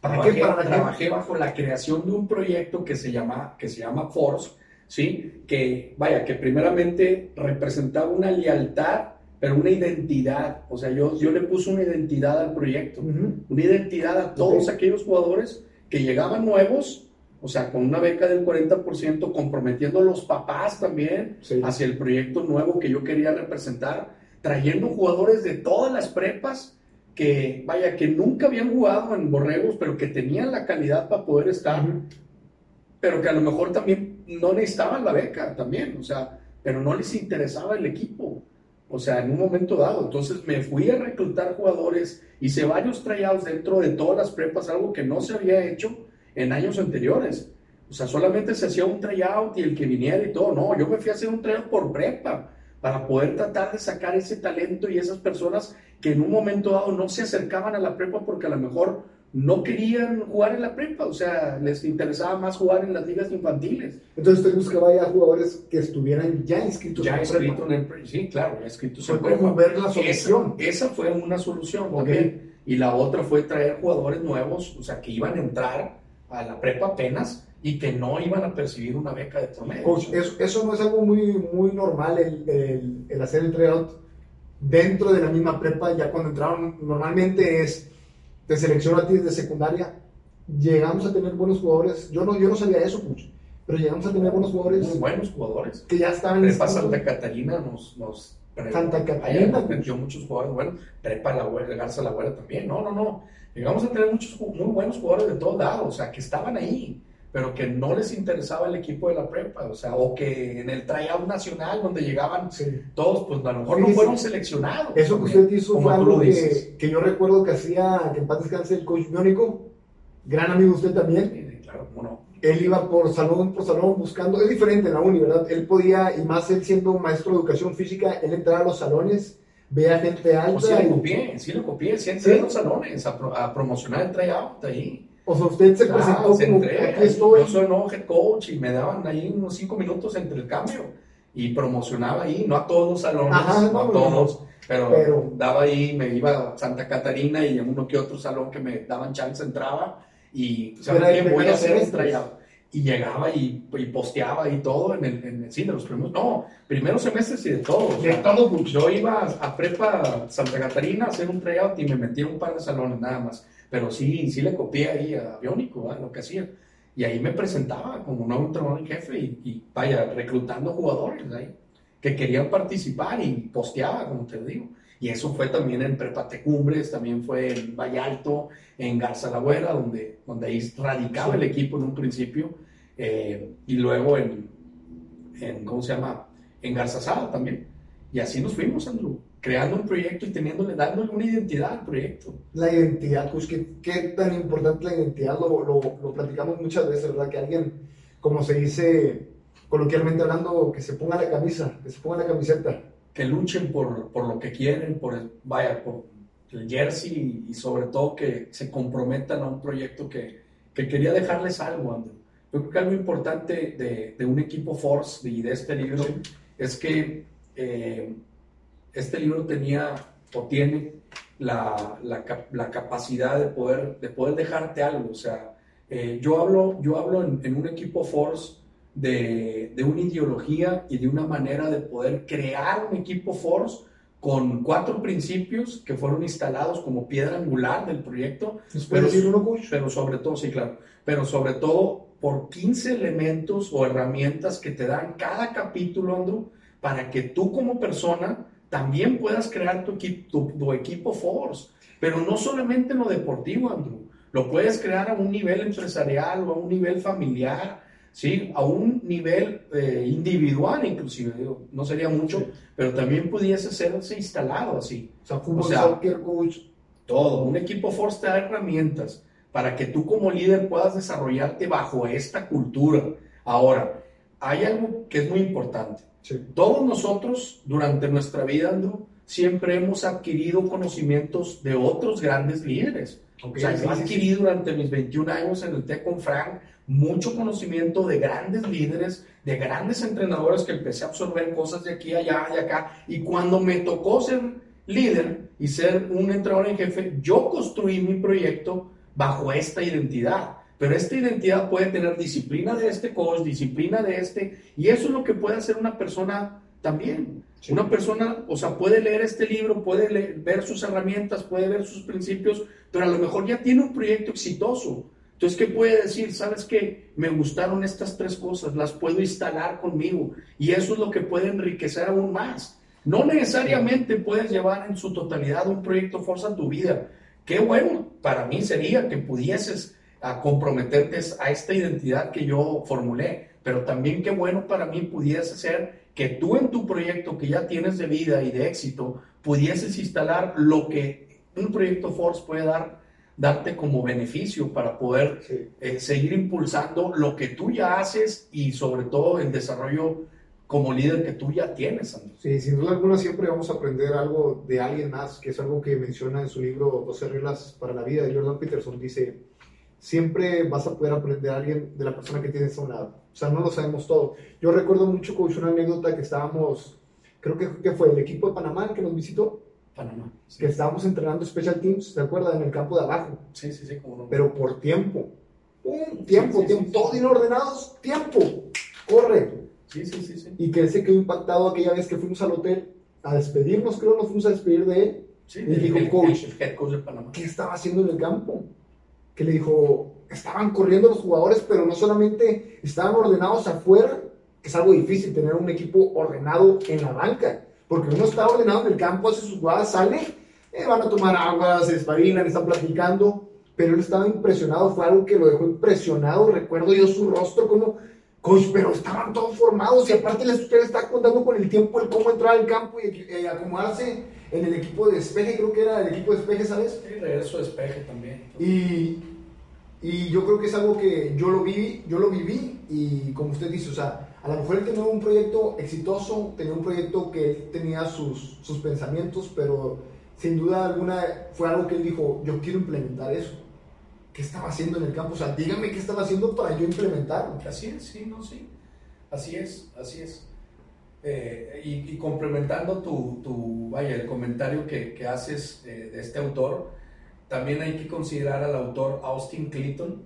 ¿Para qué?
Trabajé,
Para la gente.
trabajé bajo la creación de un proyecto que se llama, que se llama Force, ¿sí? Que, vaya, que primeramente representaba una lealtad, pero una identidad. O sea, yo, yo le puse una identidad al proyecto. Una identidad a todos aquellos jugadores que llegaban nuevos, o sea, con una beca del 40%, comprometiendo a los papás también
Sí.
hacia el proyecto nuevo que yo quería representar, trayendo jugadores de todas las prepas que, vaya, que nunca habían jugado en Borregos, pero que tenían la calidad para poder estar, pero que a lo mejor también no necesitaban la beca también, o sea, pero no les interesaba el equipo, o sea, en un momento dado. Entonces me fui a reclutar jugadores, hice varios tryouts dentro de todas las prepas, algo que no se había hecho en años anteriores. O sea, solamente se hacía un tryout y el que viniera y todo. No, yo me fui a hacer un tryout por prepa para poder tratar de sacar ese talento y esas personas que en un momento dado no se acercaban a la prepa porque a lo mejor no querían jugar en la prepa, o sea, les interesaba más jugar en las ligas infantiles.
Entonces usted buscaba ya jugadores que estuvieran ya inscritos
Ya
en prepa.
escrito en el pre- sí, claro,
Fue
en
como
prepa.
ver la solución.
Esa, esa fue una solución
Ok.
también. Y la otra fue traer jugadores nuevos, o sea, que iban a entrar a la prepa apenas y que no iban a percibir una beca de promedio.
Coach, eso, eso no es algo muy, muy normal el, el- el hacer el tryout dentro de la misma prepa, ya cuando entraron, normalmente es, te selecciono a ti desde secundaria, llegamos a tener buenos jugadores, yo no, yo no sabía eso, coach, pero llegamos a tener buenos jugadores
Muy buenos jugadores.
que ya estaban
Prepa
inscritos.
Santa Catarina nos... nos
Santa Catarina,
nos metió muchos jugadores, bueno, Prepa La Güera, Garza La Güera también, no, no, no. Llegamos a tener muchos muy buenos jugadores de todos lados, o sea, que estaban ahí, pero que no les interesaba el equipo de la prepa, o sea, o que en el tryout nacional donde llegaban
Sí.
todos, pues a lo mejor
Sí,
no
sí.
fueron seleccionados.
Eso que usted hizo fue algo que, que yo recuerdo que hacía, que en paz descanse el coach Biónico, gran amigo usted también,
Sí, claro, cómo no.
él iba por salón por salón buscando, es diferente en la uni, ¿verdad? Él podía, y más él siendo maestro de educación física, él entraba a los salones, veía gente alta.
O sí
y-
lo copié, sí lo copié, sí entré
¿Sí?
en los salones a, pro- a promocionar el tryout ahí.
O sea, usted se
Ah,
presentó
se
como,
entré,
aquí estoy.
Yo soy nuevo head coach y me daban ahí unos cinco minutos entre el cambio y promocionaba ahí, no a todos los salones,
Ajá,
no a
no,
todos, pero,
pero-
daba ahí, me iba a Santa Catarina y en uno que otro salón que me daban chance entraba y ¿saben
Era de
qué? voy a hacer tryout. Y llegaba y, y posteaba y todo en el, en el- de los primeros, no, primeros semestres y de todo.
De todo,
yo iba a prepa Santa Catarina a hacer un tryout y me metí en un par de salones nada más. Pero sí, sí le copié ahí a ¿verdad? lo que hacía. Y ahí me presentaba como nuevo entrenador en jefe y, y, vaya, reclutando jugadores ahí que querían participar y posteaba, como te digo. Y eso fue también en Prepatecumbres, también fue en Valle Alto, en Garza la Güera, donde, donde ahí radicaba el equipo en un principio, eh, y luego en, en, ¿cómo se llama? En Garza Sala también. Y así nos fuimos, Andrew, creando un proyecto y teniéndole, dándole una identidad al proyecto.
La identidad, pues, ¿qué, qué tan importante la identidad? Lo, lo, lo platicamos muchas veces, ¿verdad? Que alguien, como se dice coloquialmente hablando, que se ponga la camisa, que se ponga la camiseta
que luchen por, por lo que quieren, por el, vaya, por el jersey y, sobre todo que se comprometan a un proyecto que, que quería dejarles algo, Andrew. Yo creo que algo importante de, de un equipo Force y de, este libro es que eh, este libro tenía o tiene la, la, la, capacidad de poder, de poder dejarte algo. O sea, eh, yo hablo, yo hablo en, en un equipo Force de, de, una ideología y de una manera de poder crear un equipo Force con cuatro principios que fueron instalados como piedra angular del proyecto.
Pero,
pero sobre todo, sí, claro, pero sobre todo por 15 elementos o herramientas que te dan cada capítulo, Andrew, para que tú como persona también puedas crear tu, equipo, tu, equipo Force. Pero no solamente en lo deportivo, Andrew. Lo puedes crear a un nivel empresarial o a un nivel familiar ¿sí? A un nivel eh, individual inclusive, no sería mucho, pero también pudiese serse instalado así.
O sea, fútbol, soccer, coach.
Todo, un equipo Force te da herramientas para que tú como líder puedas desarrollarte bajo esta cultura. Ahora, hay algo que es muy importante. Todos nosotros durante nuestra vida, Andrew, siempre hemos adquirido conocimientos de otros grandes líderes. o sea, yo adquirí durante mis 21 años en el TEC con Frank mucho conocimiento de grandes líderes, de grandes entrenadores que empecé a absorber cosas de aquí, allá y acá. Y cuando me tocó ser líder y ser un entrenador en jefe, yo construí mi proyecto bajo esta identidad. Pero esta identidad puede tener disciplina de este coach, disciplina de este, y eso es lo que puede hacer una persona también. Una persona, o sea, puede leer este libro, puede ver sus herramientas, puede ver sus principios, pero a lo mejor ya tiene un proyecto exitoso entonces, ¿qué puede decir? ¿Sabes qué? Me gustaron estas tres cosas, las puedo instalar conmigo y eso es lo que puede enriquecer aún más. No necesariamente puedes llevar en su totalidad un proyecto Forza a tu vida. Qué bueno para mí sería que pudieses a comprometerte a esta identidad que yo formulé, pero también qué bueno para mí pudiese ser que tú en tu proyecto que ya tienes de vida y de éxito pudieses instalar lo que un proyecto Force puede dar darte como beneficio para poder eh, seguir impulsando lo que tú ya haces y sobre todo el desarrollo como líder que tú ya tienes.
Sí, sin duda alguna siempre vamos a aprender algo de alguien más, que es algo que menciona en su libro 12 reglas para la vida de Jordan Peterson. Dice, siempre vas a poder aprender a alguien de la persona que tienes a un lado. O sea, no lo sabemos todo. Yo recuerdo mucho con una anécdota que estábamos, creo que, que fue el equipo de Panamá que nos visitó
Panamá.
Que estábamos entrenando Special Teams, ¿te acuerdas? En el campo de abajo.
Sí, sí, sí, como no.
Pero por tiempo. Un tiempo, tiempo. Todos inordenados, tiempo. Corre.
Sí, sí, sí, sí.
Y que él se quedó impactado aquella vez que fuimos al hotel a despedirnos, creo, nos fuimos a despedir de él.
Sí, y dijo, coach, head coach de Panamá.
¿qué estaba haciendo en el campo? Que le dijo, estaban corriendo los jugadores, pero no solamente estaban ordenados afuera, que es algo difícil tener un equipo ordenado en la banca porque uno está ordenado en el campo, hace sus jugadas, sale, eh, van a tomar agua, se espabilan, están platicando, pero él estaba impresionado, fue algo que lo dejó impresionado, recuerdo yo su rostro como, coach, pero estaban todos formados y aparte la usted está contando con el tiempo el cómo entrar al campo y eh, acomodarse en el equipo de despeje, creo que era el equipo de despeje, ¿sabes?
Sí, regreso de despeje también.
Y, y yo creo que es algo que yo lo viví, yo lo viví y como usted dice, o sea, a lo mejor él tenía un proyecto exitoso, tenía un proyecto que él tenía sus, sus pensamientos, pero sin duda alguna fue algo que él dijo, yo quiero implementar eso. ¿Qué estaba haciendo en el campo? O sea, dígame qué estaba haciendo para yo implementarlo.
Así es, sí, no, sí. Así es, así es. Eh, y, complementando tu, tu, vaya, el comentario que, que haces eh, de este autor, también hay que considerar al autor Austin Clinton,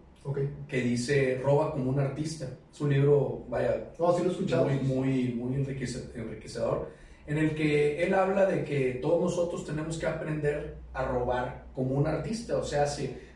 que dice Roba como un artista. Es un libro, vaya, muy, muy, muy enriquecedor, en el que él habla de que todos nosotros tenemos que aprender a robar como un artista, o sea,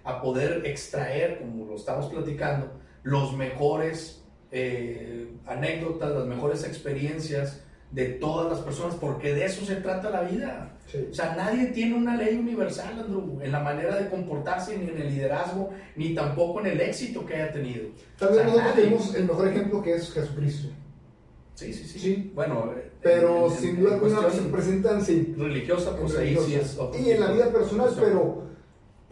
a poder extraer, como lo estamos platicando, los mejores eh, anécdotas, las mejores experiencias de todas las personas, porque de eso se trata la vida. O sea, nadie tiene una ley universal, Andrew, en la manera de comportarse, ni en el liderazgo, ni tampoco en el éxito que haya tenido.
Tal vez nosotros tenemos el mejor ejemplo que es Jesucristo.
Sí, sí, sí. Bueno,
pero sin duda alguna se presentan, sí.
Religiosa, pues ahí sí es.
Y en la vida personal, pero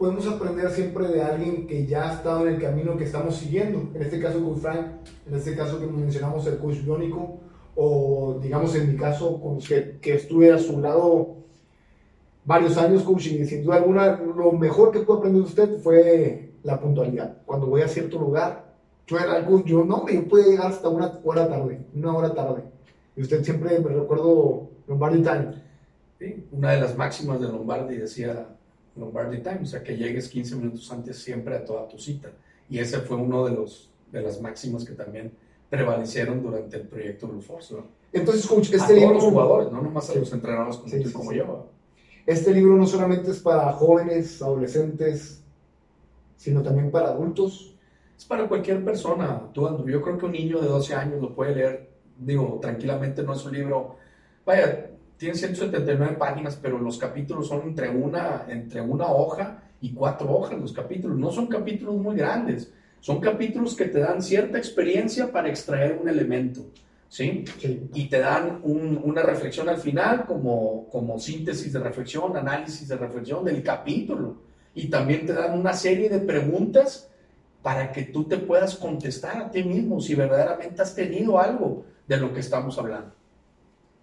podemos aprender siempre de alguien que ya ha estado en el camino que estamos siguiendo. En este caso con Frank, en este caso que mencionamos el coach biónico, o digamos en mi caso, con que, que estuve a su lado varios años coaching y sin duda alguna lo mejor que pude aprender de usted fue la puntualidad. Cuando voy a cierto lugar, yo era algo, yo no, yo pude llegar hasta una hora tarde, una hora tarde. Y usted siempre me recuerdo Lombardi Time.
Sí, una de las máximas de Lombardi decía Lombardi Time, o sea, que llegues 15 minutos antes siempre a toda tu cita. Y ese fue uno de, los, de las máximas que también prevalecieron durante el proyecto Blue Force.
Entonces, coach, este a libro...
Todos los jugadores, no nomás a los entrenadores como tú y como yo.
Este libro no solamente es para jóvenes, adolescentes, sino también para adultos.
Es para cualquier persona. Tú, yo creo que un niño de 12 años lo puede leer, digo, tranquilamente, no es un libro, vaya, tiene 179 páginas, pero los capítulos son entre una, entre una hoja y cuatro hojas los capítulos. No son capítulos muy grandes, son capítulos que te dan cierta experiencia para extraer un elemento. ¿sí? Y te dan una reflexión al final como, como síntesis de reflexión, análisis de reflexión del capítulo. Y también te dan una serie de preguntas para que tú te puedas contestar a ti mismo si verdaderamente has tenido algo de lo que estamos hablando.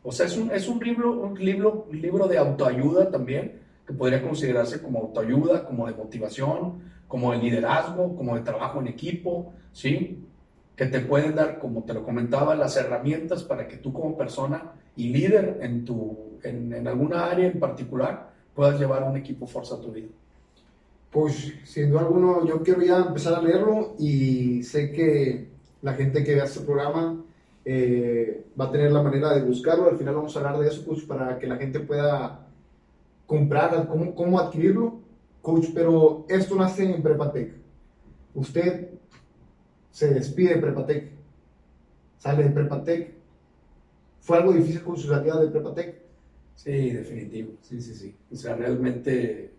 O sea, es un, es un, libro, un libro, libro de autoayuda también, que podría considerarse como autoayuda, como de motivación, como de liderazgo, como de trabajo en equipo, ¿sí? que te pueden dar, como te lo comentaba, las herramientas para que tú como persona y líder en, tu, en, en alguna área en particular puedas llevar un equipo fuerza a tu vida.
Pues sin duda alguna yo quiero ya empezar a leerlo y sé que la gente que vea este programa eh, va a tener la manera de buscarlo. Al final vamos a hablar de eso, coach, para que la gente pueda comprar, cómo, cómo adquirirlo, coach. Pero esto nace en Prepatec. Usted se despide de Prepatec, sale de Prepatec. ¿Fue algo difícil con su salida de Prepatec?
Sí, definitivo, sí, sí, sí. O sea, realmente,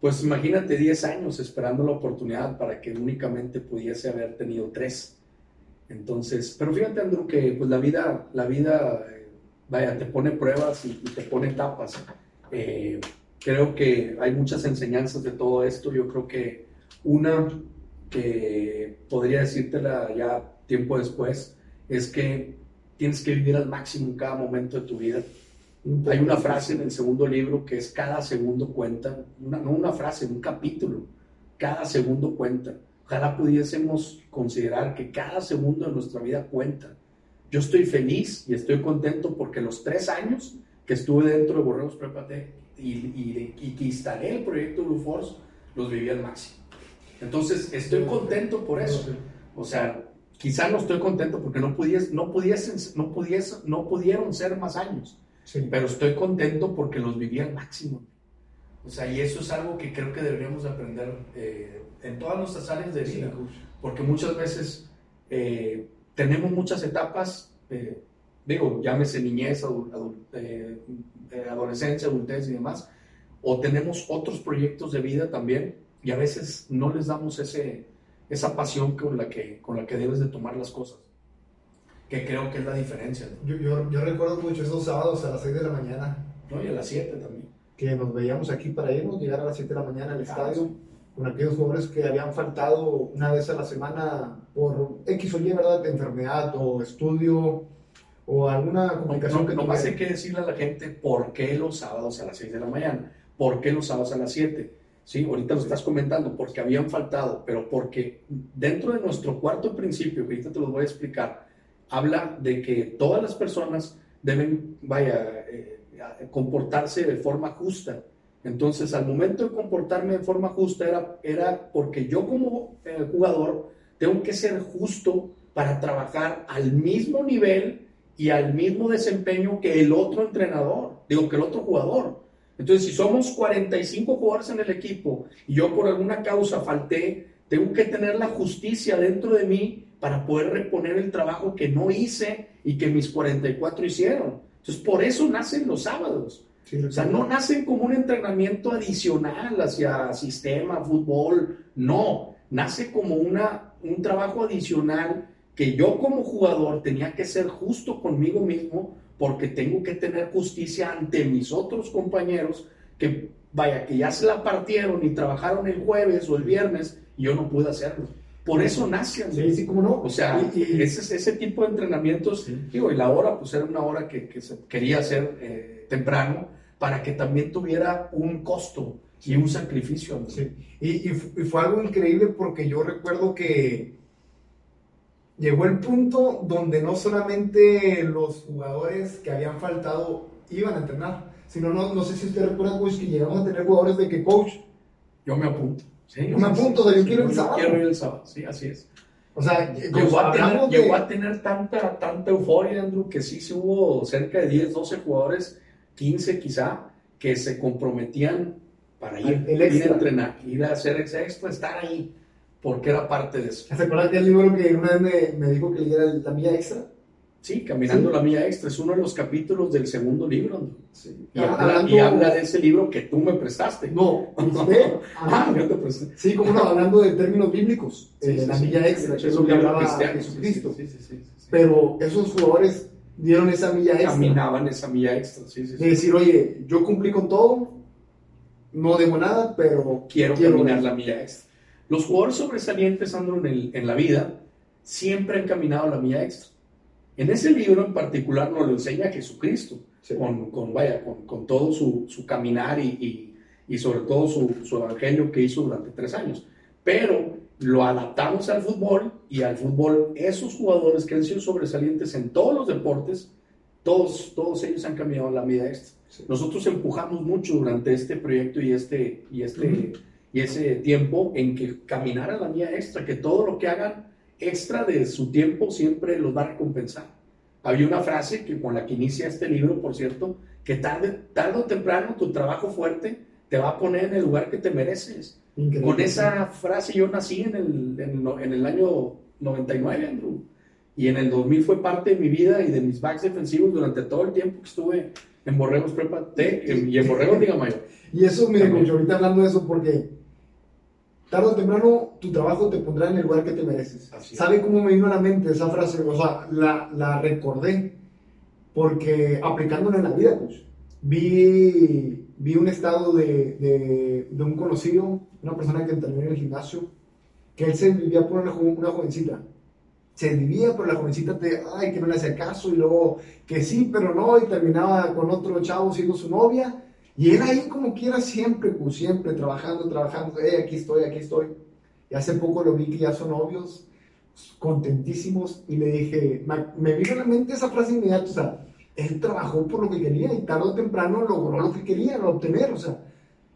pues imagínate 10 años esperando la oportunidad para que únicamente pudiese haber tenido 3. Entonces, pero fíjate, Andrew, que pues la vida, la vida, eh, vaya, te pone pruebas y, te pone etapas. Eh, creo que hay muchas enseñanzas de todo esto. Yo creo que una que podría decírtela ya tiempo después, es que tienes que vivir al máximo en cada momento de tu vida. Hay una frase en el segundo libro que es cada segundo cuenta, una, no una frase, un capítulo, cada segundo cuenta. Ojalá pudiésemos considerar que cada segundo de nuestra vida cuenta. Yo estoy feliz y estoy contento porque los tres años que estuve dentro de Borreos Prepate y, y, y, que instalé el proyecto Blue Force, los viví al máximo. Entonces, estoy contento por eso. O sea, quizá no estoy contento porque no, pudies, no, pudiesen, no, pudies, no pudieron ser más años, pero estoy contento porque los viví al máximo. O sea, y eso es algo que creo que deberíamos aprender eh, en todas nuestras áreas de vida, porque muchas veces eh, tenemos muchas etapas, eh, digo, llámese niñez, adolescencia, adultez y demás, o tenemos otros proyectos de vida también y a veces no les damos ese, esa pasión con la, que, con la que debes de tomar las cosas, que creo que es la diferencia.
Yo, yo, yo, recuerdo mucho esos sábados a las 6 de la mañana.
No, y a las 7 también.
Que nos veíamos aquí para irnos, llegar a las 7 de la mañana al estadio, con aquellos jugadores que habían faltado una vez a la semana por X o Y, ¿verdad? De enfermedad o estudio o alguna comunicación que
no más hay que decirle a la gente por qué los sábados a las 6 de la mañana, por qué los sábados a las 7 ¿sí? Ahorita lo estás comentando porque habían faltado, pero porque dentro de nuestro cuarto principio, que ahorita te lo voy a explicar, habla de que todas las personas deben, vaya, comportarse de forma justa. Entonces, al momento de comportarme de forma justa era, era porque yo como eh, jugador tengo que ser justo para trabajar al mismo nivel y al mismo desempeño que el otro entrenador, digo que el otro jugador. Entonces, si somos 45 jugadores en el equipo y yo por alguna causa falté, tengo que tener la justicia dentro de mí para poder reponer el trabajo que no hice y que mis 44 hicieron. Entonces, por eso nacen los sábados. o sea, no nacen como un entrenamiento adicional hacia sistema, fútbol, no, nace como una, un trabajo adicional que yo como jugador tenía que ser justo conmigo mismo porque tengo que tener justicia ante mis otros compañeros que, vaya, que ya se la partieron y trabajaron el jueves o el viernes y yo no pude hacerlo. Por eso nace.
Sí, sí, cómo no.
O sea, ese, ese tipo de entrenamientos, digo, y la hora, pues era una hora que, que se quería hacer eh, temprano para que también tuviera un costo y un sacrificio.
Sí. Y, y, fue algo increíble porque yo recuerdo que llegó el punto donde no solamente los jugadores que habían faltado iban a entrenar, sino no, no sé si usted recuerda, coach, que llegamos a tener jugadores de que, coach,
yo me apunto.
Sí, yo me apunto, de yo quiero el sábado.
Quiero ir el sábado, sí, así es.
O sea,
llegó a, tener, llegó a tener tanta, tanta euforia, Andrew, que sí se hubo cerca de 10, 12 jugadores, 15 quizá, que se comprometían para ir, ir a entrenar, ir a hacer extra, estar ahí, porque era parte de eso.
¿Se acuerdan del libro que una vez me, me dijo que era la mía extra?
Sí, Caminando la Mía Extra, es uno de los capítulos del segundo libro. Sí. Y, habla, de ese libro que tú me prestaste.
No, usted. ah, yo te presté. Sí, como no, hablando de términos bíblicos, eh, la Milla Extra, eso es lo que hablaba Jesucristo. Sí, sí, sí, Pero esos jugadores dieron esa milla extra.
Caminaban esa milla extra, sí, sí.
De decir, oye, yo cumplí con todo, no debo nada, pero
quiero, caminar la milla extra. Los jugadores sobresalientes, Andro, en, en la vida, siempre han caminado la milla extra en ese libro en particular nos lo enseña Jesucristo, con, con, vaya, con, con todo su, su caminar y, y, y, sobre todo su, su, evangelio que hizo durante tres años. Pero lo adaptamos al fútbol y al fútbol esos jugadores que han sido sobresalientes en todos los deportes, todos, todos ellos han cambiado la vida extra. Nosotros empujamos mucho durante este proyecto y este, y este y ese tiempo en que caminara la mía extra, que todo lo que hagan extra de su tiempo siempre los va a recompensar. Había una frase que con la que inicia este libro, por cierto, que tarde, tarde o temprano tu trabajo fuerte te va a poner en el lugar que te mereces. Con esa frase yo nací en el, en, el año 99, Andrew. Y en el 2000 fue parte de mi vida y de mis backs defensivos durante todo el tiempo que estuve en Borregos Prepa y en Borregos Liga Mayor.
Y eso, mire, yo ahorita hablando de eso, porque tarde o temprano tu trabajo te pondrá en el lugar que te mereces. ¿Sabe cómo me vino a la mente esa frase? O sea, la, la recordé porque aplicándola en la vida, pues, vi, vi un estado de, de, de, un conocido, una persona que terminó en el gimnasio, que él se vivía por una, una jovencita. Se vivía por la jovencita, de, ay, que no le hacía caso, y luego que sí, pero no, y terminaba con otro chavo siendo su novia, y él ahí como quiera siempre, pues siempre trabajando, trabajando, hey, aquí estoy, aquí estoy. Y hace poco lo vi que ya son novios, contentísimos, y le dije, me vino a la mente esa frase inmediata, o sea, él trabajó por lo que quería y tarde o temprano logró lo que quería, lo obtener, o sea,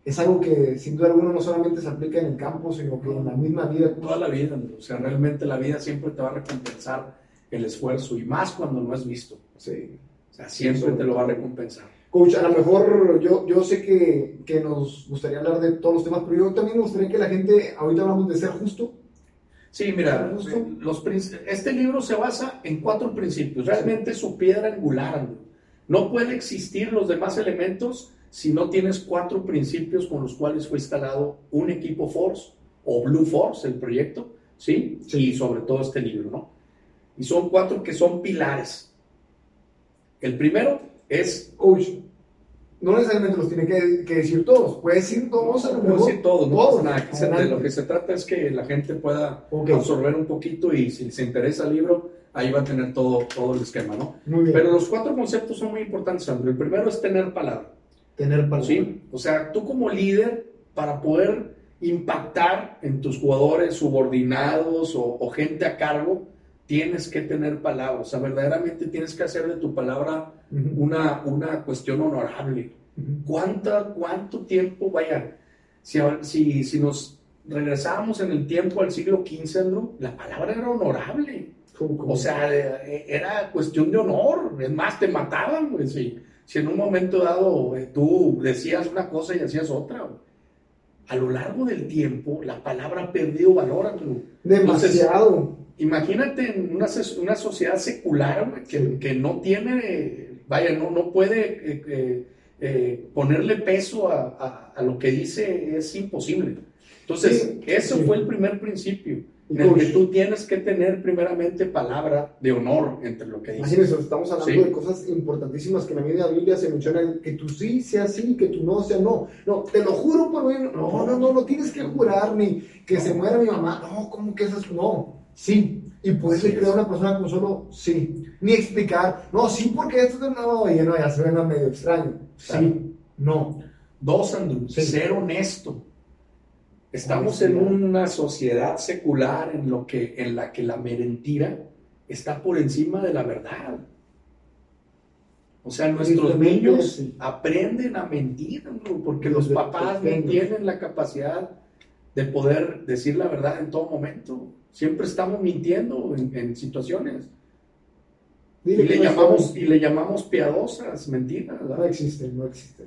es algo que sin duda alguna no solamente se aplica en el campo, sino que en la misma vida.
Toda la vida, o sea, realmente la vida siempre te va a recompensar el esfuerzo y más cuando no has visto. Sí. O sea, siempre te lo va a recompensar.
Coach, a lo mejor yo, yo sé que, que, nos gustaría hablar de todos los temas, pero yo también me gustaría que la gente, ahorita hablamos de ser justo.
Sí, mira, los, este libro se basa en cuatro principios, realmente es su piedra angular. No puede existir los demás elementos si no tienes cuatro principios con los cuales fue instalado un equipo Force o Blue Force, el proyecto, ¿sí? sí. Y sobre todo este libro, ¿no? Y son cuatro que son pilares. El primero es...
Coach, no necesariamente los tiene que, que decir todos, puede decir todos a lo
mejor. decir todos, no todos. nada. De lo que se trata es que la gente pueda absorber un poquito y si se interesa el libro, ahí va a tener todo, todo el esquema, ¿no? Muy bien. Pero los cuatro conceptos son muy importantes, Andrew. El primero es tener palabra.
Tener palabra.
Sí, o sea, tú como líder, para poder impactar en tus jugadores subordinados o, o gente a cargo, tienes que tener palabra, o sea, verdaderamente tienes que hacer de tu palabra una, una cuestión honorable. ¿Cuánto tiempo, vaya, si, si, si nos regresábamos en el tiempo al siglo XV, la palabra era honorable. O sea, eh, era cuestión de honor, es más, te mataban, pues, si, si en un momento dado eh, tú decías una cosa y hacías otra. A lo largo del tiempo, la palabra ha perdido valor.
Demasiado.
Imagínate en una, sociedad secular que, que, no tiene, vaya, no, no puede eh, eh, eh, ponerle peso a, a, lo que dice es imposible. Entonces, eso fue el primer principio. En el que tú tienes que tener primeramente palabra de honor entre lo que dices.
Imagínense, estamos hablando de cosas importantísimas que en la misma Biblia se mencionan, que tú sí sea sí, que tú no sea no. No, te lo juro por mí, no, no, no, no tienes que jurar ni que se muera mi mamá. No, ¿cómo que eso es? No, sí. Y puedes crear una persona con solo sí. Ni explicar, no, sí, porque esto es no, y no, ya suena medio extraño. Sí, no.
Dos, Andrew, ser honesto. Estamos en una sociedad secular en, lo que, en la que la mentira está por encima de la verdad. O sea, nuestros niños aprenden a mentir, porque los papás no tienen la capacidad de poder decir la verdad en todo momento. Siempre estamos mintiendo en, situaciones. y le, llamamos, y le llamamos piadosas mentiras.
No existen, no existen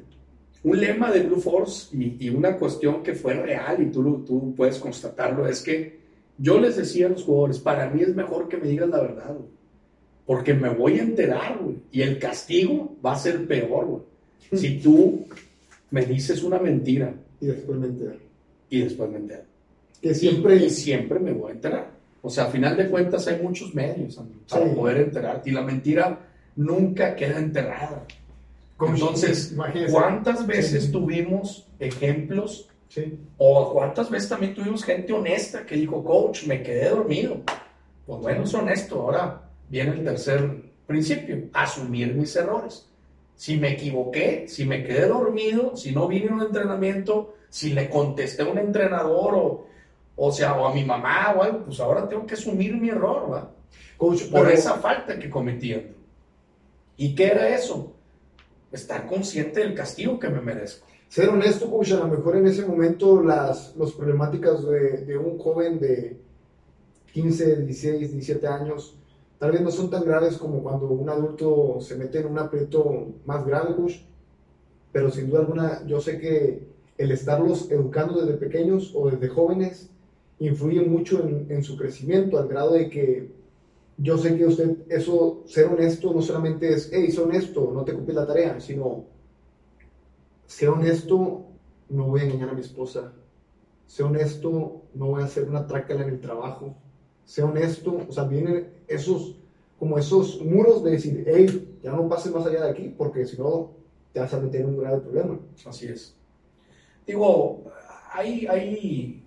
un lema de Blue Force y, una cuestión que fue real y tú, tú puedes constatarlo es que yo les decía a los jugadores, para mí es mejor que me digas la verdad, porque me voy a enterar, y el castigo va a ser peor, si tú me dices una mentira.
Y después me entero.
Y después me entero.
Que siempre...
Y, siempre me voy a enterar. O sea, a final de cuentas hay muchos medios para poder enterarte y la mentira nunca queda enterrada. Entonces, ¿cuántas veces tuvimos ejemplos? O cuántas veces también tuvimos gente honesta que dijo, coach, me quedé dormido. Pues bueno, es honesto. Ahora viene el tercer principio, asumir mis errores. Si me equivoqué, si me quedé dormido, si no vine a un entrenamiento, si le contesté a un entrenador o, o sea, o a mi mamá o algo, pues ahora tengo que asumir mi error, ¿va? por esa falta que cometí. ¿Y qué era eso? estar consciente del castigo que me merezco.
Ser honesto, coach, a lo mejor en ese momento las, las problemáticas de, de, un joven de 15, 16, 17 años tal vez no son tan graves como cuando un adulto se mete en un aprieto más grave, coach, pero sin duda alguna yo sé que el estarlos educando desde pequeños o desde jóvenes influye mucho en, su crecimiento al grado de que yo sé que usted, eso, ser honesto no solamente es, hey, sé honesto, no te cumples la tarea, sino, sé honesto, no voy a engañar a mi esposa, sé honesto, no voy a hacer una trácala en el trabajo, sé honesto, o sea, vienen esos, como esos muros de decir, hey, ya no pases más allá de aquí, porque si no, te vas a meter en un grave problema.
Así es. Digo, hay, hay,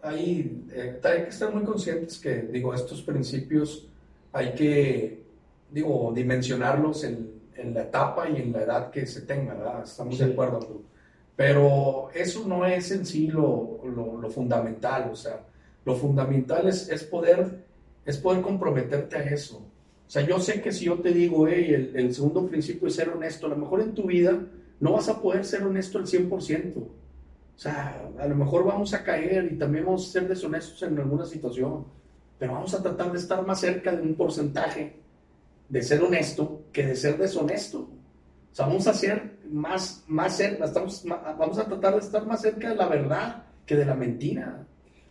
hay, eh, hay que estar muy conscientes que, digo, estos principios hay que, digo, dimensionarlos en, en, la etapa y en la edad que se tenga, ¿verdad? Estamos de acuerdo. Pero eso no es en sí lo, lo, fundamental, o sea, lo fundamental es, es, poder, es poder comprometerte a eso. O sea, yo sé que si yo te digo, hey, el, el, segundo principio es ser honesto, a lo mejor en tu vida no vas a poder ser honesto al 100%. O sea, a lo mejor vamos a caer y también vamos a ser deshonestos en alguna situación pero vamos a tratar de estar más cerca de un porcentaje de ser honesto que de ser deshonesto. O sea, vamos a ser más, más cerca, estamos, vamos a tratar de estar más cerca de la verdad que de la mentira.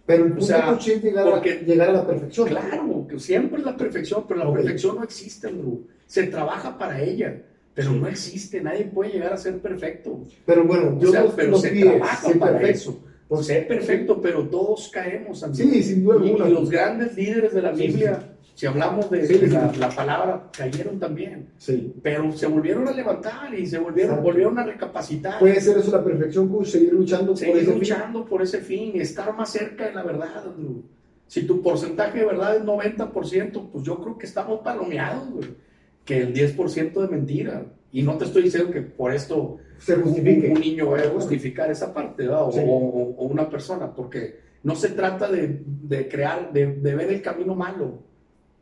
Pero el punto es llegar, a, llegar a la perfección.
Claro, que siempre es la perfección, pero la perfección no existe, Andrew. Se trabaja para ella, pero no existe. Nadie puede llegar a ser perfecto.
Pero bueno, yo
o pero se trabaja para eso. Pues es perfecto, pero todos caemos.
Sí, sin duda
y, y, los grandes líderes de la Biblia, si hablamos de, la, palabra, cayeron también.
Sí.
Pero se volvieron a levantar y se volvieron, volvieron a recapacitar.
Puede ser eso la perfección, seguir luchando
seguir por ese luchando fin. por ese fin, estar más cerca de la verdad. Si tu porcentaje de verdad es 90%, pues yo creo que estamos palomeados, que el 10% de mentira. Y no te estoy diciendo que por esto
se justifique.
Un, niño vaya a justificar esa parte, o, o, una persona, porque no se trata de, de crear, de, de, ver el camino malo,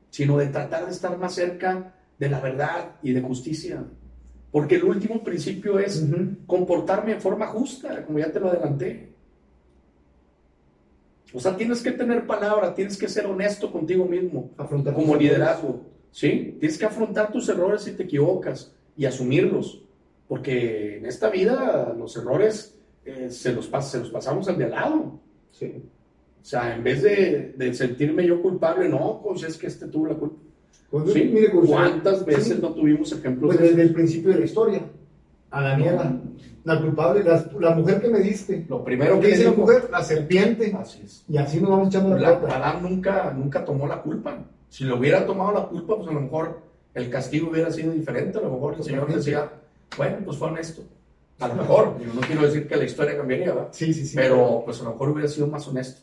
sino de tratar de estar más cerca de la verdad y de justicia. Porque el último principio es comportarme en forma justa, como ya te lo adelanté. O sea, tienes que tener palabra, tienes que ser honesto contigo mismo,
afrontar
como liderazgo. ¿Sí? Tienes que afrontar tus errores si te equivocas y asumirlos. Porque en esta vida los errores eh, se, los se los pasamos al de al lado.
Sí.
O sea, en vez de, de, sentirme yo culpable, no, pues es que este tuvo la culpa.
Pues, ¿Sí? mire,
¿Cuántas veces no tuvimos ejemplos?
Pues desde el principio de la historia. A Daniela, la culpable, la, la mujer que me diste.
Lo primero
¿Qué
que
dice la mujer? La serpiente.
Así es.
Y así nos vamos echando la
La-
culpa.
Adán nunca, nunca tomó la culpa. Si le hubiera tomado la culpa, pues a lo mejor el castigo hubiera sido diferente. A lo mejor el Señor decía, bueno, pues fue honesto. A lo mejor, digo, no quiero decir que la historia cambiaría, ¿verdad?
Sí, sí, sí.
Pero pues a lo mejor hubiera sido más honesto.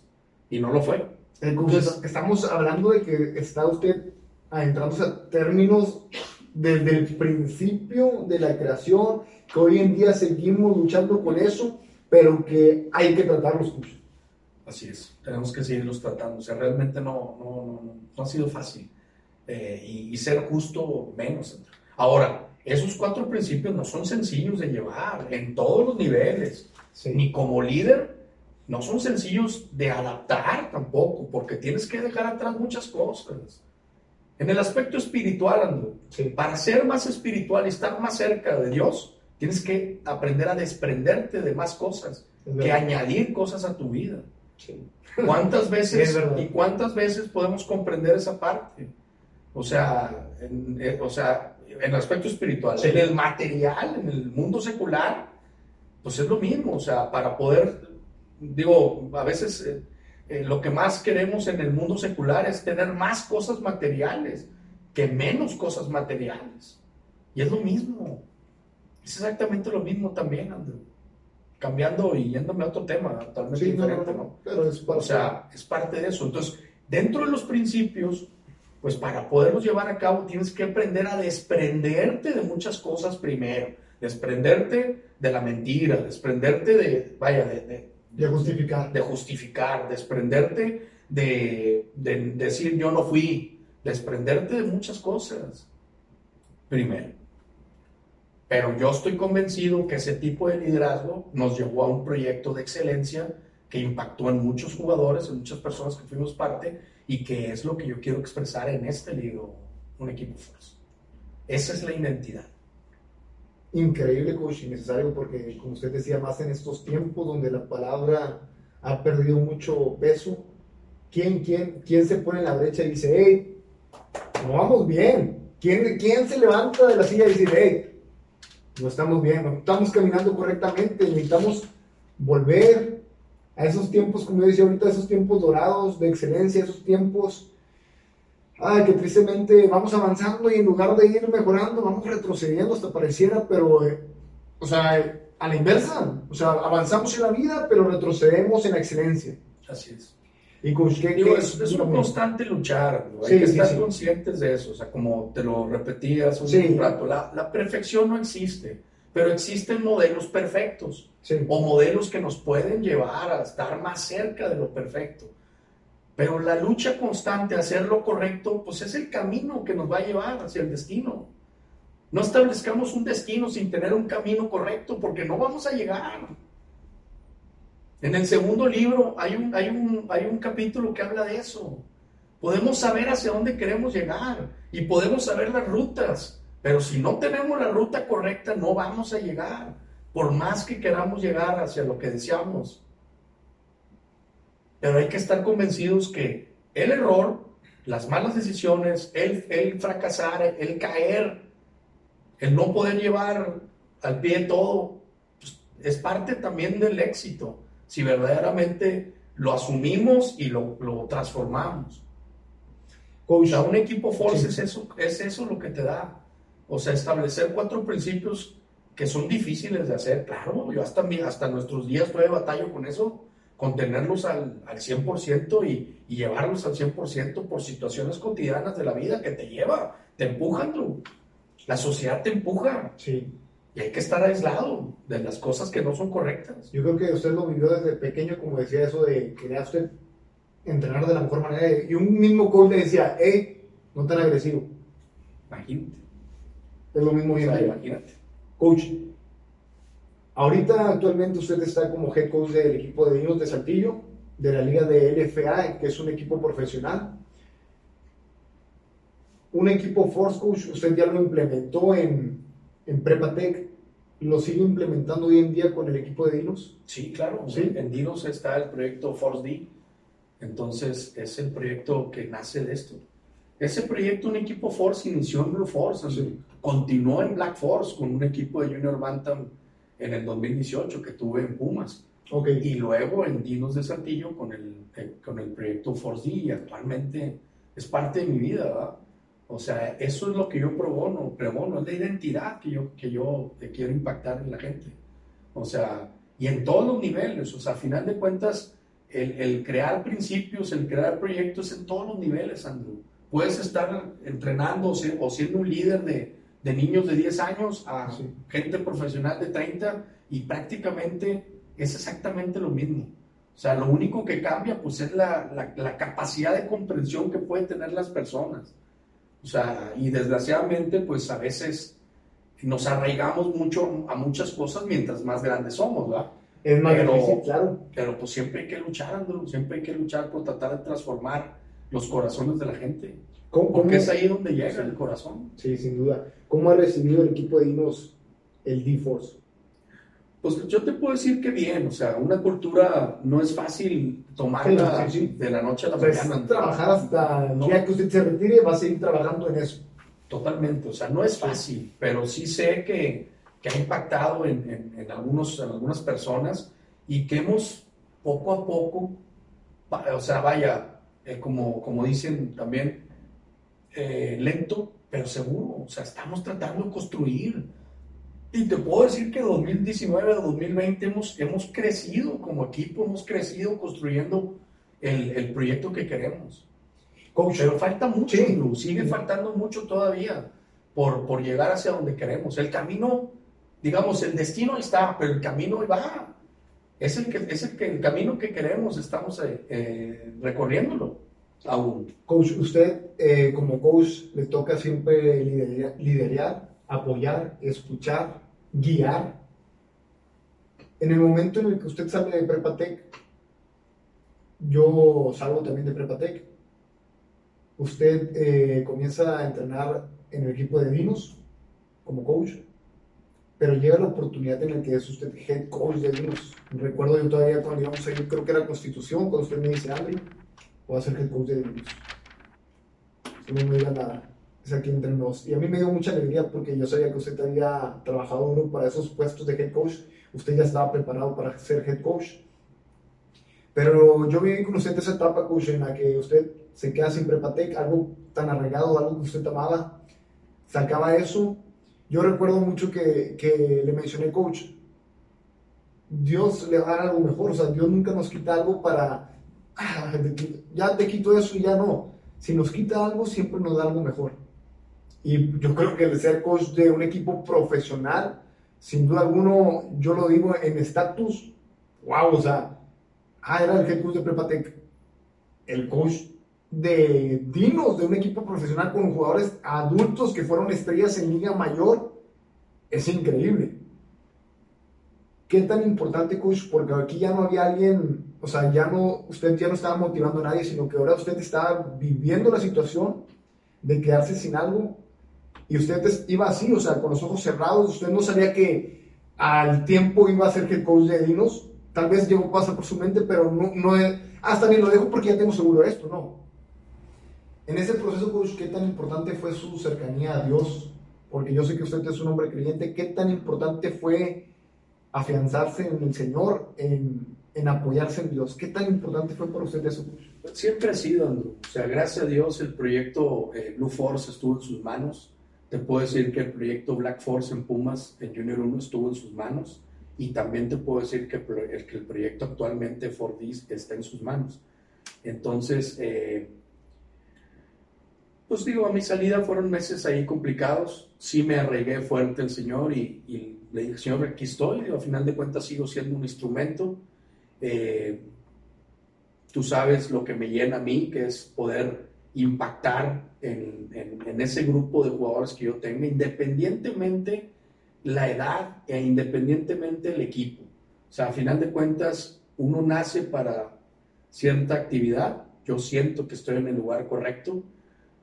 Y no lo fue.
Entonces, estamos hablando de que está usted adentrándose a términos desde el principio de la creación, que hoy en día seguimos luchando con eso, pero que hay que tratarlos mucho.
Así es, tenemos que seguirlos tratando. O sea, realmente no, no, no, no- ha sido fácil. Eh, y, y ser justo menos. Ahora, esos cuatro principios no son sencillos de llevar en todos los niveles. Ni como líder, no son sencillos de adaptar tampoco, porque tienes que dejar atrás muchas cosas. En el aspecto espiritual, Andrew,
Sí.
para ser más espiritual y estar más cerca de Dios, tienes que aprender a desprenderte de más cosas, que añadir cosas a tu vida.
Sí.
¿Cuántas
Es
veces y cuántas veces podemos comprender esa parte? O sea, en, eh, o sea, en el aspecto espiritual,
Sí.
en el material, en el mundo secular, pues es lo mismo. O sea, para poder, digo, a veces eh, eh, lo que más queremos en el mundo secular es tener más cosas materiales que menos cosas materiales. Y es lo mismo. Es exactamente lo mismo también, Andrew. Cambiando y yéndome a otro tema, totalmente
Sí,
diferente,
no, pero es para
O sea, es parte de eso. Entonces, dentro de los principios, pues para poderlos llevar a cabo tienes que aprender a desprenderte de muchas cosas primero. Desprenderte de la mentira, desprenderte de, vaya, de, de-
de justificar.
de justificar, desprenderte de, de decir yo no fui, desprenderte de muchas cosas. Primero. Pero yo estoy convencido que ese tipo de liderazgo nos llevó a un proyecto de excelencia que impactó en muchos jugadores, en muchas personas que fuimos parte y que es lo que yo quiero expresar en este libro, Un equipo Force. Esa es la identidad.
Increíble, coach, y necesario porque, como usted decía, más en estos tiempos donde la palabra ha perdido mucho peso, ¿quién, quién, quién se pone en la brecha y dice, hey, no vamos bien? ¿Quién, ¿Quién se levanta de la silla y dice, hey, no estamos bien, no estamos caminando correctamente, necesitamos volver a esos tiempos, como yo decía ahorita, esos tiempos dorados de excelencia, esos tiempos ay, que tristemente vamos avanzando y en lugar de ir mejorando, vamos retrocediendo hasta pareciera, pero, eh, o sea, a la inversa, o sea, avanzamos en la vida, pero retrocedemos en la excelencia.
Así es.
Y
Digo, es, es un
dígame.
constante luchar, ¿no? hay
Sí,
que
sí,
estar
sí.
conscientes de eso, o sea, como te lo repetí hace un rato, la, la perfección no existe, pero existen modelos perfectos o modelos que nos pueden llevar a estar más cerca de lo perfecto. Pero la lucha constante, hacer lo correcto, pues es el camino que nos va a llevar hacia el destino. No establezcamos un destino sin tener un camino correcto porque no vamos a llegar. En el segundo libro hay un, hay un, hay un capítulo que habla de eso. Podemos saber hacia dónde queremos llegar y podemos saber las rutas, pero si no tenemos la ruta correcta no vamos a llegar, por más que queramos llegar hacia lo que deseamos. Pero hay que estar convencidos que el error, las malas decisiones, el, el fracasar, el caer, el no poder llevar al pie todo, pues, es parte también del éxito, si verdaderamente lo asumimos y lo, lo transformamos.
Coach,
sea, un equipo Force
Sí.
es, eso, es eso lo que te da. O sea, establecer cuatro principios que son difíciles de hacer. Claro, yo hasta, hasta nuestros días todavía batallo con eso, con tenerlos al, al 100% y, y llevarlos al 100% por situaciones cotidianas de la vida que te lleva, te empujan tú. La sociedad te empuja
sí,
y hay que estar aislado de las cosas que no son correctas.
yo creo que usted lo vivió desde pequeño, como decía eso de quería usted entrenar de la mejor manera, y un mismo coach le decía, hey, no tan agresivo,
Imagínate.
es lo mismo
O sea, imagínate.
Coach, ahorita actualmente usted está como head coach del equipo de niños de Saltillo, de la liga de LFA, que es un equipo profesional. Un equipo Force Coach, usted ya lo implementó en, en Prepatec, lo sigue implementando hoy en día con el equipo de Dinos.
Sí, claro.
Sí.
En Dinos está el proyecto Force D. Entonces, es el proyecto que nace de esto. Ese proyecto, un equipo Force, inició en Blue Force.
Sí.
continuó en Black Force con un equipo de Junior Bantam en el 2018 que tuve en Pumas.
Okay.
Y luego en Dinos de Saltillo con el, eh, con el proyecto Force D y actualmente es parte de mi vida, ¿verdad? O sea, eso es lo que yo probono, pregono, es la identidad que yo, que yo quiero impactar en la gente. O sea, y en todos los niveles, o sea, a final de cuentas, el, el crear principios, el crear proyectos en todos los niveles, Andrew. Puedes estar entrenando o, siendo un líder de, de, niños de 10 años a gente profesional de 30 y prácticamente es exactamente lo mismo. O sea, lo único que cambia pues es la, la, la capacidad de comprensión que pueden tener las personas. O sea, y desgraciadamente, pues a veces nos arraigamos mucho a muchas cosas mientras más grandes somos, ¿verdad?
Es más pero, difícil, claro.
Pero pues siempre hay que luchar, Andrew, siempre hay que luchar por tratar de transformar los corazones de la gente. ¿Cómo, Porque es ahí donde llega el corazón.
Sí, sin duda. ¿Cómo ha recibido el equipo de Dinos el D-Force?
Pues yo te puedo decir que bien, o sea, una cultura no es fácil tomarla de la noche a la pues mañana.
Trabajar hasta el día que usted se retire, va a seguir trabajando en eso.
Totalmente, o sea, no es fácil, pero sí sé que, que ha impactado en, en, algunos, en algunas personas y que hemos poco a poco, o sea, vaya, eh, como, como dicen también, eh, lento, pero seguro, o sea, estamos tratando de construir y te puedo decir que 2019 a 2020 hemos, hemos crecido como equipo, hemos crecido construyendo el, el proyecto que queremos. Pero falta mucho, sigue faltando mucho todavía por, por llegar hacia donde queremos. El camino, digamos, el destino está, pero el camino va. Es el, que, es el, que, el camino que queremos, estamos eh, eh, recorriéndolo aún.
Coach, usted eh, como coach le toca siempre liderar, liderar apoyar, escuchar, guiar. En el momento en el que usted sale de Prepatec, yo salgo también de Prepatec, usted eh, comienza a entrenar en el equipo de Dinos como coach, pero llega la oportunidad en la que es usted head coach de Dinos. Recuerdo yo todavía cuando íbamos a ir, creo que era Constitución, cuando usted me dice, André, voy a ser head coach de Dinos. No me diga nada aquí entre nos. Y a mí me dio mucha alegría porque yo sabía que usted había trabajado uno para esos puestos de head coach. Usted ya estaba preparado para ser head coach. Pero yo viví con usted esa etapa, coach, en la que usted se queda sin prepatec, algo tan arraigado, algo que usted amaba, sacaba eso. Yo recuerdo mucho que, que le mencioné, coach, Dios le va a dar algo mejor, o sea, Dios nunca nos quita algo para, ah, ya te quito eso y ya no. Si nos quita algo, siempre nos da algo mejor. Y yo creo que el ser coach de un equipo profesional, sin duda alguno, yo lo digo en estatus, wow, o sea, ah, era el head coach de Prepatec, el coach de Dinos, de un equipo profesional con jugadores adultos que fueron estrellas en Liga Mayor, es increíble. ¿Qué tan importante, coach? Porque aquí ya no había alguien, o sea, ya no, usted ya no estaba motivando a nadie, sino que ahora usted estaba viviendo la situación de quedarse sin algo y usted iba así, o sea, con los ojos cerrados, usted no sabía que al tiempo iba a ser que el coach de Dinos, tal vez llegó pasa por su mente, pero no, no es, hasta bien lo dejo porque ya tengo seguro esto, no. En ese proceso, coach, ¿qué tan importante fue su cercanía a Dios? Porque yo sé que usted es un hombre creyente, ¿qué tan importante fue afianzarse en el Señor, en, en apoyarse en Dios? ¿Qué tan importante fue para usted eso, coach?
Siempre ha sido, Andrew. O sea, gracias a Dios el proyecto eh, Blue Force estuvo en sus manos te puedo decir que el proyecto Black Force en Pumas, en Junior 1, estuvo en sus manos. Y también te puedo decir que el, que el proyecto actualmente Fordis está en sus manos. Entonces, eh, pues digo, a mi salida fueron meses ahí complicados. Sí me arregué fuerte el Señor y, y le dije, Señor, aquí estoy. A final de cuentas sigo siendo un instrumento. Eh, tú sabes lo que me llena a mí, que es poder impactar en, en, ese grupo de jugadores que yo tengo, independientemente la edad e independientemente el equipo. O sea, a final de cuentas, uno nace para cierta actividad, yo siento que estoy en el lugar correcto,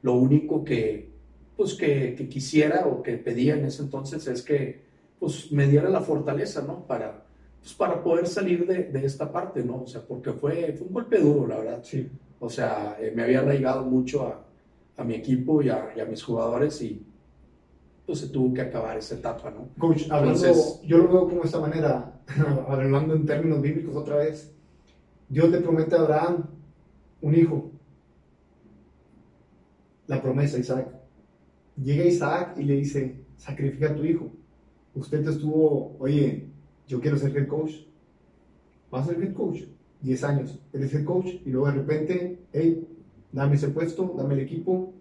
lo único que, pues, que quisiera o que pedía en ese entonces es que pues, me diera la fortaleza, ¿no? Para, pues, para poder salir de, de, esta parte, ¿no? O sea, porque fue, fue un golpe duro, la verdad.
Sí.
O sea, eh, me había arraigado mucho a, a mi equipo y a, y a, mis jugadores y, pues se tuvo que acabar esa etapa, ¿no?
Coach, hablando,
Entonces-
yo lo veo como esta manera, hablando en términos bíblicos otra vez. Dios le promete a Abraham un hijo. La promesa, Isaac. Llega Isaac y le dice, sacrifica a tu hijo. Usted estuvo, oye, yo quiero ser head coach. Vas a ser head coach. 10 años. Eres head coach y luego de repente, hey, dame ese puesto, dame el equipo,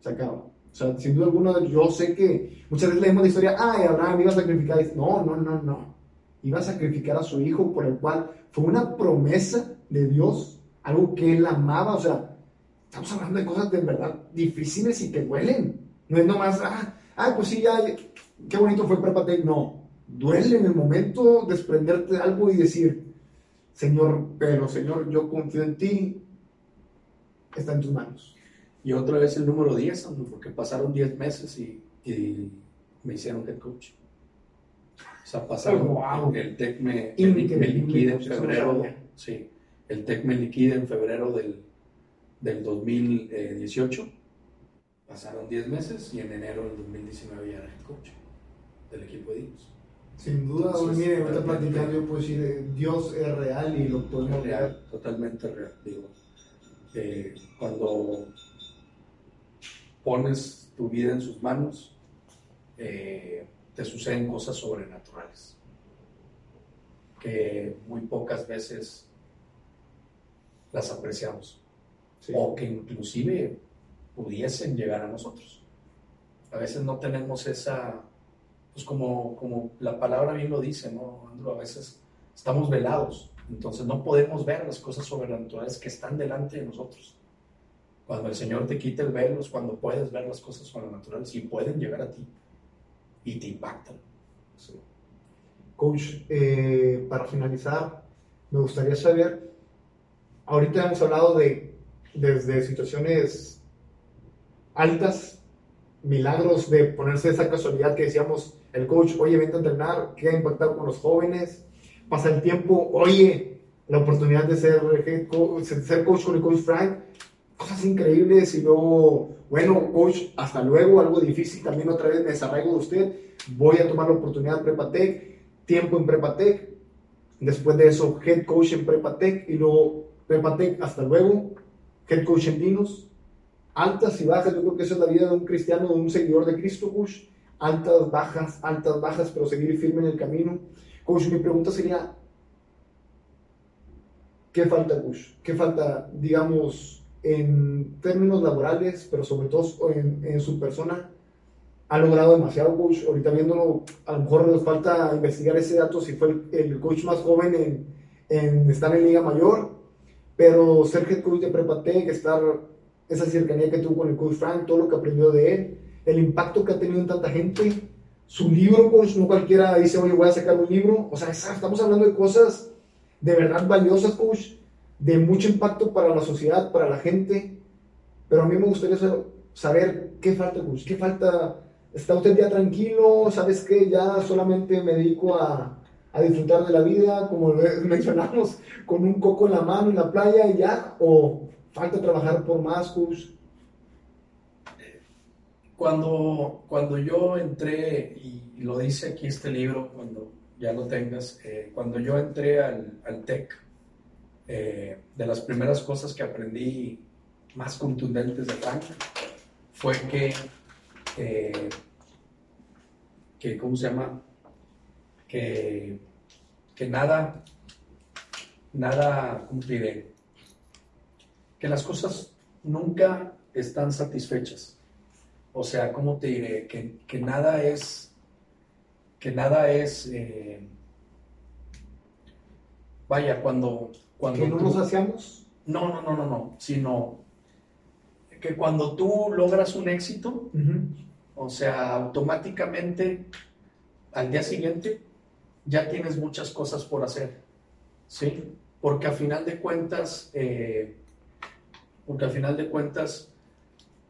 se acaba. O sea, sin duda alguna, yo sé que muchas veces leemos la historia, ay, Abraham iba a sacrificar. No, no, no, no. Iba a sacrificar a su hijo por el cual fue una promesa de Dios, algo que él amaba. O sea, estamos hablando de cosas de verdad difíciles y que duelen. No es nomás, ah, ah pues sí, ya, qué bonito fue Prepatec. No, duele en el momento desprenderte de algo y decir, Señor, pero Señor, yo confío en ti, está en tus manos.
Y otra vez el número 10, Andrew, porque pasaron 10 meses y, y me hicieron head coach. O sea, pasaron,
Wow.
el TEC me, me, liquida en febrero, sí, el TEC me liquida en febrero del, del 2018. Pasaron 10 meses y en enero del 2019 ya era head coach del equipo de Dios.
Sin duda,
Entonces,
mire, ahorita yo decir, eh, Dios es real y lo podemos ver.
real, totalmente real. Digo, eh, cuando pones tu vida en sus manos, eh, te suceden cosas sobrenaturales que muy pocas veces las apreciamos
Sí.
o que inclusive pudiesen llegar a nosotros. A veces no tenemos esa, pues como, como la palabra bien lo dice, ¿no, Andrew? A veces estamos velados, entonces no podemos ver las cosas sobrenaturales que están delante de nosotros. Cuando el Señor te quita el velo es cuando puedes ver las cosas sobrenaturales y pueden llegar a ti y te impactan.
Sí. Coach, eh, para finalizar, me gustaría saber, ahorita hemos hablado de desde situaciones altas, milagros de ponerse esa casualidad que decíamos, el coach, oye, vente a entrenar, queda impactado con los jóvenes, pasa el tiempo, oye, la oportunidad de ser, head co- de ser coach con el coach Frank, cosas increíbles y luego, bueno, coach, hasta luego, algo difícil, también otra vez me desarraigo de usted, voy a tomar la oportunidad en Prepatec, tiempo en Prepatec, después de eso head coach en Prepatec y luego Prepatec, hasta luego, head coach en Dinos, altas y bajas, yo creo que esa es la vida de un cristiano, de un seguidor de Cristo, coach, altas, bajas, altas, bajas, pero seguir firme en el camino. Coach, mi pregunta sería, ¿qué falta, coach? ¿Qué falta, digamos, en términos laborales, pero sobre todo en, en su persona? Ha logrado demasiado, coach. Ahorita viéndolo, a lo mejor nos falta investigar ese dato si fue el, el coach más joven en, en estar en Liga Mayor, pero ser head coach de Prepatec, estar esa cercanía que tuvo con el coach Frank, todo lo que aprendió de él, el impacto que ha tenido en tanta gente, su libro, coach, no cualquiera dice, oye, voy a sacar un libro, o sea, estamos hablando de cosas de verdad valiosas, coach, de mucho impacto para la sociedad, para la gente, pero a mí me gustaría sa- saber qué falta, coach, qué falta, está usted ya tranquilo, sabes que ya solamente me dedico a, a disfrutar de la vida, como mencionamos, con un coco en la mano en la playa y ya, o falta trabajar por más, coach.
Cuando, cuando yo entré, y lo dice aquí este libro, cuando ya lo tengas, eh, cuando yo entré al, al TEC, eh, de las primeras cosas que aprendí más contundentes de Frank fue que, eh, que ¿cómo se llama? Que, que nada, nada, ¿cómo te diré? Que las cosas nunca están satisfechas. O sea, ¿cómo te diré? Que, que nada es, que nada es, eh, vaya, cuando, cuando
Que no
tú-
nos hacíamos.
no, no, no, no, no, sino que cuando tú logras un éxito, o sea, automáticamente al día siguiente ya tienes muchas cosas por hacer, ¿sí? Porque a final de cuentas, eh, porque al final de cuentas,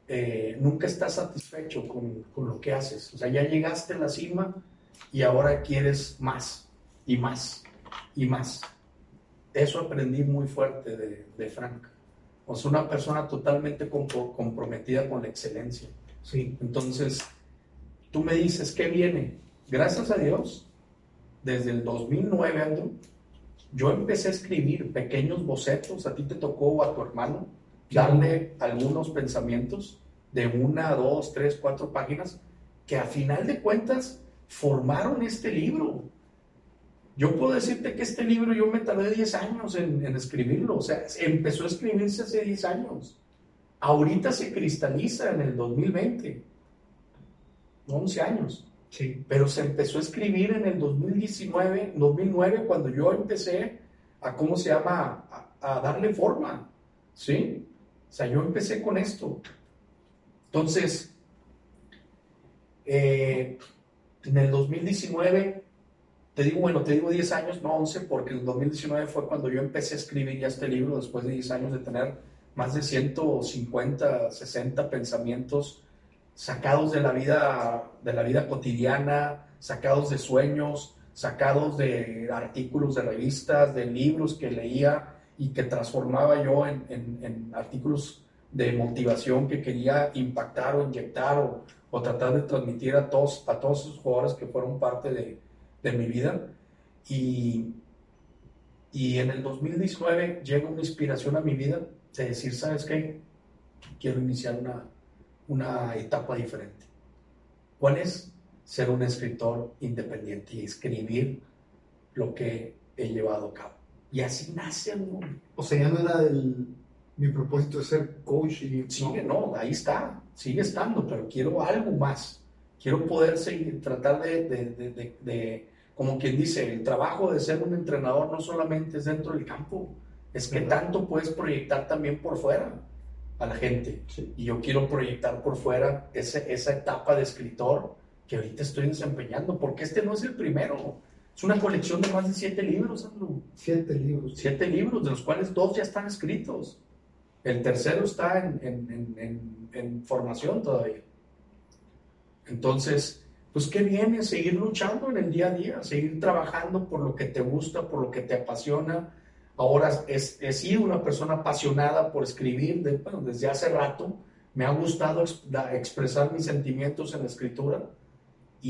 eh, nunca estás satisfecho con, con lo que haces. O sea, ya llegaste a la cima y ahora quieres más y más y más. Eso aprendí muy fuerte de, de Frank. O sea, una persona totalmente compro- comprometida con la excelencia.
Sí.
Entonces, tú me dices, ¿qué viene? Gracias a Dios, desde el 2009, Andrew, yo empecé a escribir pequeños bocetos, a ti te tocó o a tu hermano, darle algunos pensamientos de una, dos, tres, cuatro páginas, que a final de cuentas formaron este libro. Yo puedo decirte que este libro yo me tardé 10 años en, escribirlo, o sea, empezó a escribirse hace 10 años. Ahorita se cristaliza en el 2020, 11 años. Sí. Pero se empezó a escribir en el 2019, 2009, cuando yo empecé a, ¿cómo se llama?, a, a darle forma, ¿sí? O sea, yo empecé con esto. Entonces, eh, en el 2019, te digo, bueno, te digo 10 años, no 11, porque el 2019 fue cuando yo empecé a escribir ya este libro, después de 10 años de tener más de 150, 60 pensamientos sacados de la vida, de la vida cotidiana, sacados de sueños, sacados de artículos de revistas, de libros que leía y que transformaba yo en, en artículos de motivación que quería impactar o inyectar o, o tratar de transmitir a todos, a todos esos jugadores que fueron parte de, de mi vida. Y, y en el 2019 llega una inspiración a mi vida de decir, ¿sabes qué? Quiero iniciar una, una etapa diferente. ¿Cuál es? Ser un escritor independiente y escribir lo que he llevado a cabo. Y así nace el mundo.
O sea, ya no era el, mi propósito es ser coach y...
Sigue, no, ahí está, sigue estando, pero quiero algo más. Quiero poder seguir, tratar de, de, de, como quien dice, el trabajo de ser un entrenador no solamente es dentro del campo, es que tanto puedes proyectar también por fuera a la gente. Y yo quiero proyectar por fuera ese, esa etapa de escritor que ahorita estoy desempeñando, porque este no es el primero. Es una colección de más de siete libros, Andrew.
Siete libros.
Siete libros, de los cuales dos ya están escritos. El tercero está en, formación todavía. Entonces, pues qué viene seguir luchando en el día a día, seguir trabajando por lo que te gusta, por lo que te apasiona. Ahora es, he sido una persona apasionada por escribir desde hace rato. Me ha gustado expresar mis sentimientos en la escritura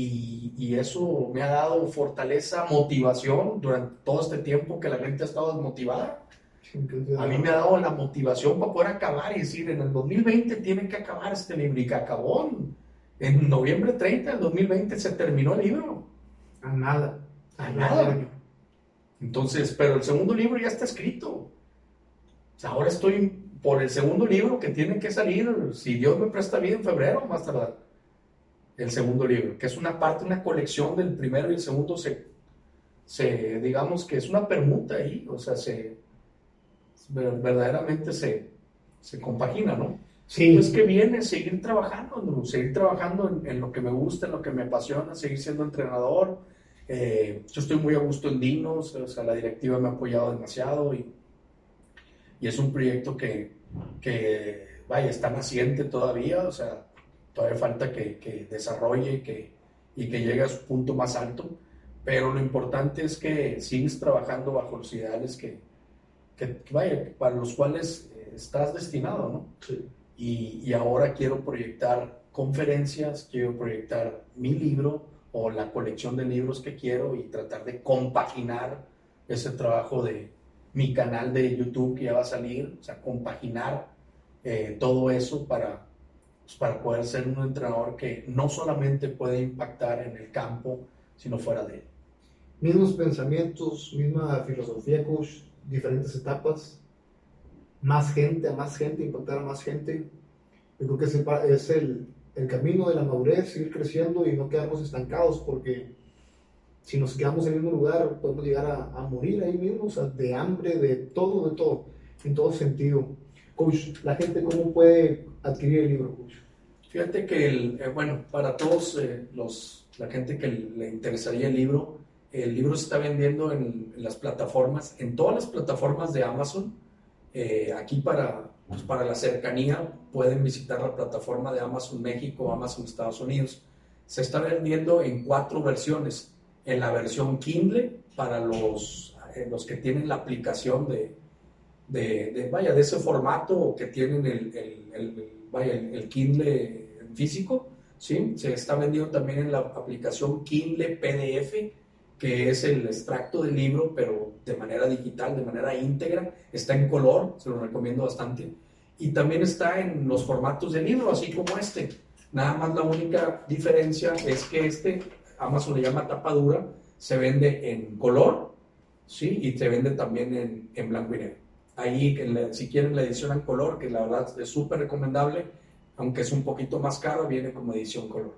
y, y, eso me ha dado fortaleza, motivación durante todo este tiempo que la gente ha estado desmotivada a mí me ha dado la motivación para poder acabar y decir, en el 2020 tiene que acabar este libro y que acabó. En noviembre 30 del 2020 se terminó el libro.
A nada.
A nada. Entonces, pero el segundo libro ya está escrito. ahora estoy por el segundo libro que tiene que salir, si Dios me presta vida en febrero, más tarde. El segundo libro, que es una parte, una colección del primero y el segundo, se, se digamos que es una permuta ahí, o sea, se, verdaderamente se, se compagina, ¿no? Sí. Pues que viene seguir trabajando, seguir trabajando en, lo que me gusta, en lo que me apasiona, seguir siendo entrenador. Eh, yo estoy muy a gusto en Dinos, o sea, la directiva me ha apoyado demasiado y, y es un proyecto que, que, vaya, está naciente todavía, o sea, todavía falta que, que desarrolle que, y que llegue a su punto más alto, pero lo importante es que sigues trabajando bajo los ideales que, que, vaya, para los cuales eh, estás destinado, ¿no? Sí. Y, y, ahora quiero proyectar conferencias, quiero proyectar mi libro o la colección de libros que quiero y tratar de compaginar ese trabajo de mi canal de YouTube que ya va a salir, o sea, compaginar eh, todo eso para, pues, para poder ser un entrenador que no solamente puede impactar en el campo, sino fuera de él.
Mismos pensamientos, misma filosofía, coach, diferentes etapas, más gente, a más gente, impactar a más gente. Yo creo que es, el, camino de la madurez, seguir creciendo y no quedarnos estancados, porque si nos quedamos en el mismo lugar, podemos llegar a, a morir ahí mismo, o sea, de hambre, de todo, de todo, en todo sentido. Coach, la gente, ¿cómo puede adquirir el libro, Coach?
Fíjate que, el, eh, bueno, para todos eh, los, la gente que le interesaría el libro, el libro se está vendiendo en, las plataformas, en todas las plataformas de Amazon. Eh, aquí para, pues, para la cercanía pueden visitar la plataforma de Amazon México, Amazon Estados Unidos. Se está vendiendo en cuatro versiones. En la versión Kindle para los, eh, los que tienen la aplicación de, de, vaya, de ese formato que tienen el, el, el, vaya, el Kindle físico. ¿sí? Se está vendiendo también en la aplicación Kindle PDF, que es el extracto del libro, pero de manera digital, de manera íntegra. Está en color, se lo recomiendo bastante. Y también está en los formatos de libro, así como este. Nada más la única diferencia es que este, Amazon le llama tapa dura, se vende en color, ¿sí? Y se vende también en, en blanco y negro. Ahí, si quieren la edición en color, que la verdad es súper recomendable, aunque es un poquito más caro, viene como edición color.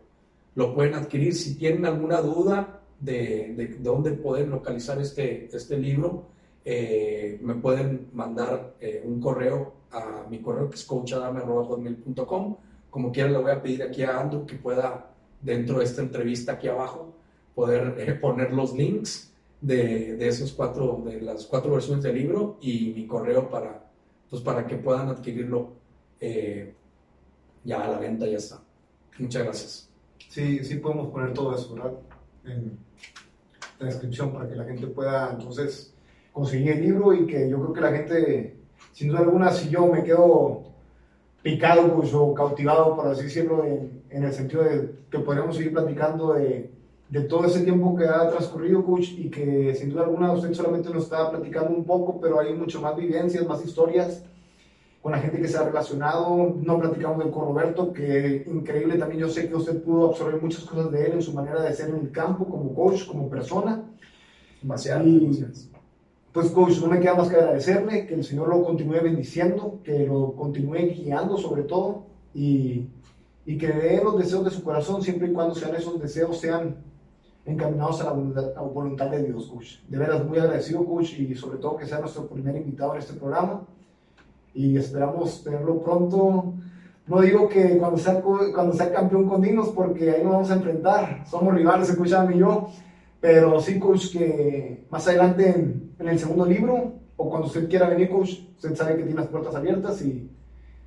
Lo pueden adquirir si tienen alguna duda de, de, dónde pueden localizar este, este libro. Eh, me pueden mandar eh, un correo a mi correo que es coachadame.com. Como quieran, le voy a pedir aquí a Andrew que pueda, dentro de esta entrevista aquí abajo, poder eh, poner los links de, de, esos cuatro, de las cuatro versiones del libro y mi correo para, pues, para que puedan adquirirlo ya a la venta, ya está. Muchas gracias.
Sí, sí podemos poner todo eso, ¿verdad? En la descripción para que la gente pueda entonces conseguir el libro y que yo creo que la gente, sin duda alguna, si yo me quedo picado pues, o cautivado, por así decirlo, en, en el sentido de que podríamos seguir platicando de, de, todo ese tiempo que ha transcurrido, coach, y que sin duda alguna usted solamente nos está platicando un poco, pero hay mucho más vivencias, más historias con la gente que se ha relacionado. No platicamos del con Roberto, que increíble también. Yo sé que usted pudo absorber muchas cosas de él en su manera de ser en el campo, como coach, como persona.
Demasiado.
pues, coach, no me queda más que agradecerle, que el Señor lo continúe bendiciendo, que lo continúe guiando sobre todo y, y que dé los deseos de su corazón, siempre y cuando sean esos deseos sean encaminados a la voluntad, a la voluntad de Dios, coach. De veras, muy agradecido, coach, y sobre todo que sea nuestro primer invitado en este programa y esperamos tenerlo pronto. No digo que cuando sea, cuando sea campeón con Dinos, porque ahí nos vamos a enfrentar, somos rivales, escuchan y yo, pero sí, coach, que más adelante en, en, el segundo libro, o cuando usted quiera venir, coach, usted sabe que tiene las puertas abiertas y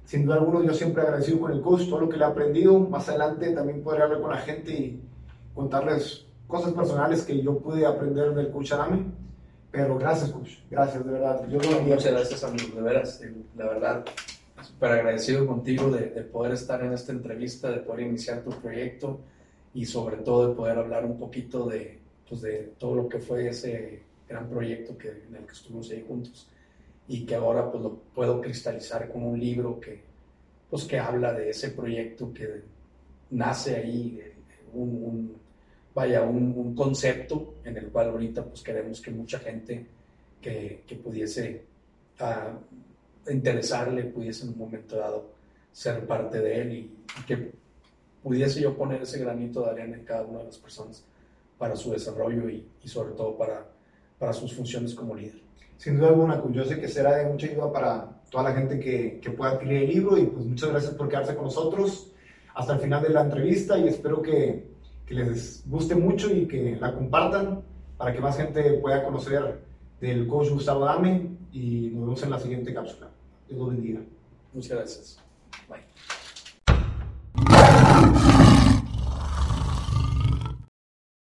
sin duda alguna yo siempre agradecido con el coach, todo lo que le he aprendido. Más adelante también podré hablar con la gente y contarles cosas personales que yo pude aprender del coach Arame pero gracias, coach. Gracias, de verdad.
Yo Muchas gracias, amigo. De veras, la verdad, súper agradecido contigo de, de, poder estar en esta entrevista, de poder iniciar tu proyecto y sobre todo de poder hablar un poquito de, pues, de todo lo que fue ese gran proyecto que, en el que estuvimos ahí juntos y que ahora pues lo puedo cristalizar con un libro que, pues, que habla de ese proyecto que nace ahí, un, un vaya, un, concepto en el cual ahorita pues queremos que mucha gente que, que pudiese uh, interesarle, pudiese en un momento dado ser parte de él y, que pudiese yo poner ese granito de arena en cada una de las personas para su desarrollo y, y sobre todo para, para sus funciones como líder.
Sin duda alguna, pues, yo sé que será de mucha ayuda para toda la gente que, que pueda adquirir el libro y pues muchas gracias por quedarse con nosotros hasta el final de la entrevista y espero que que les guste mucho y que la compartan para que más gente pueda conocer del coach Gustavo Dame y nos vemos en la siguiente cápsula. Dios los bendiga.
Muchas gracias. Bye.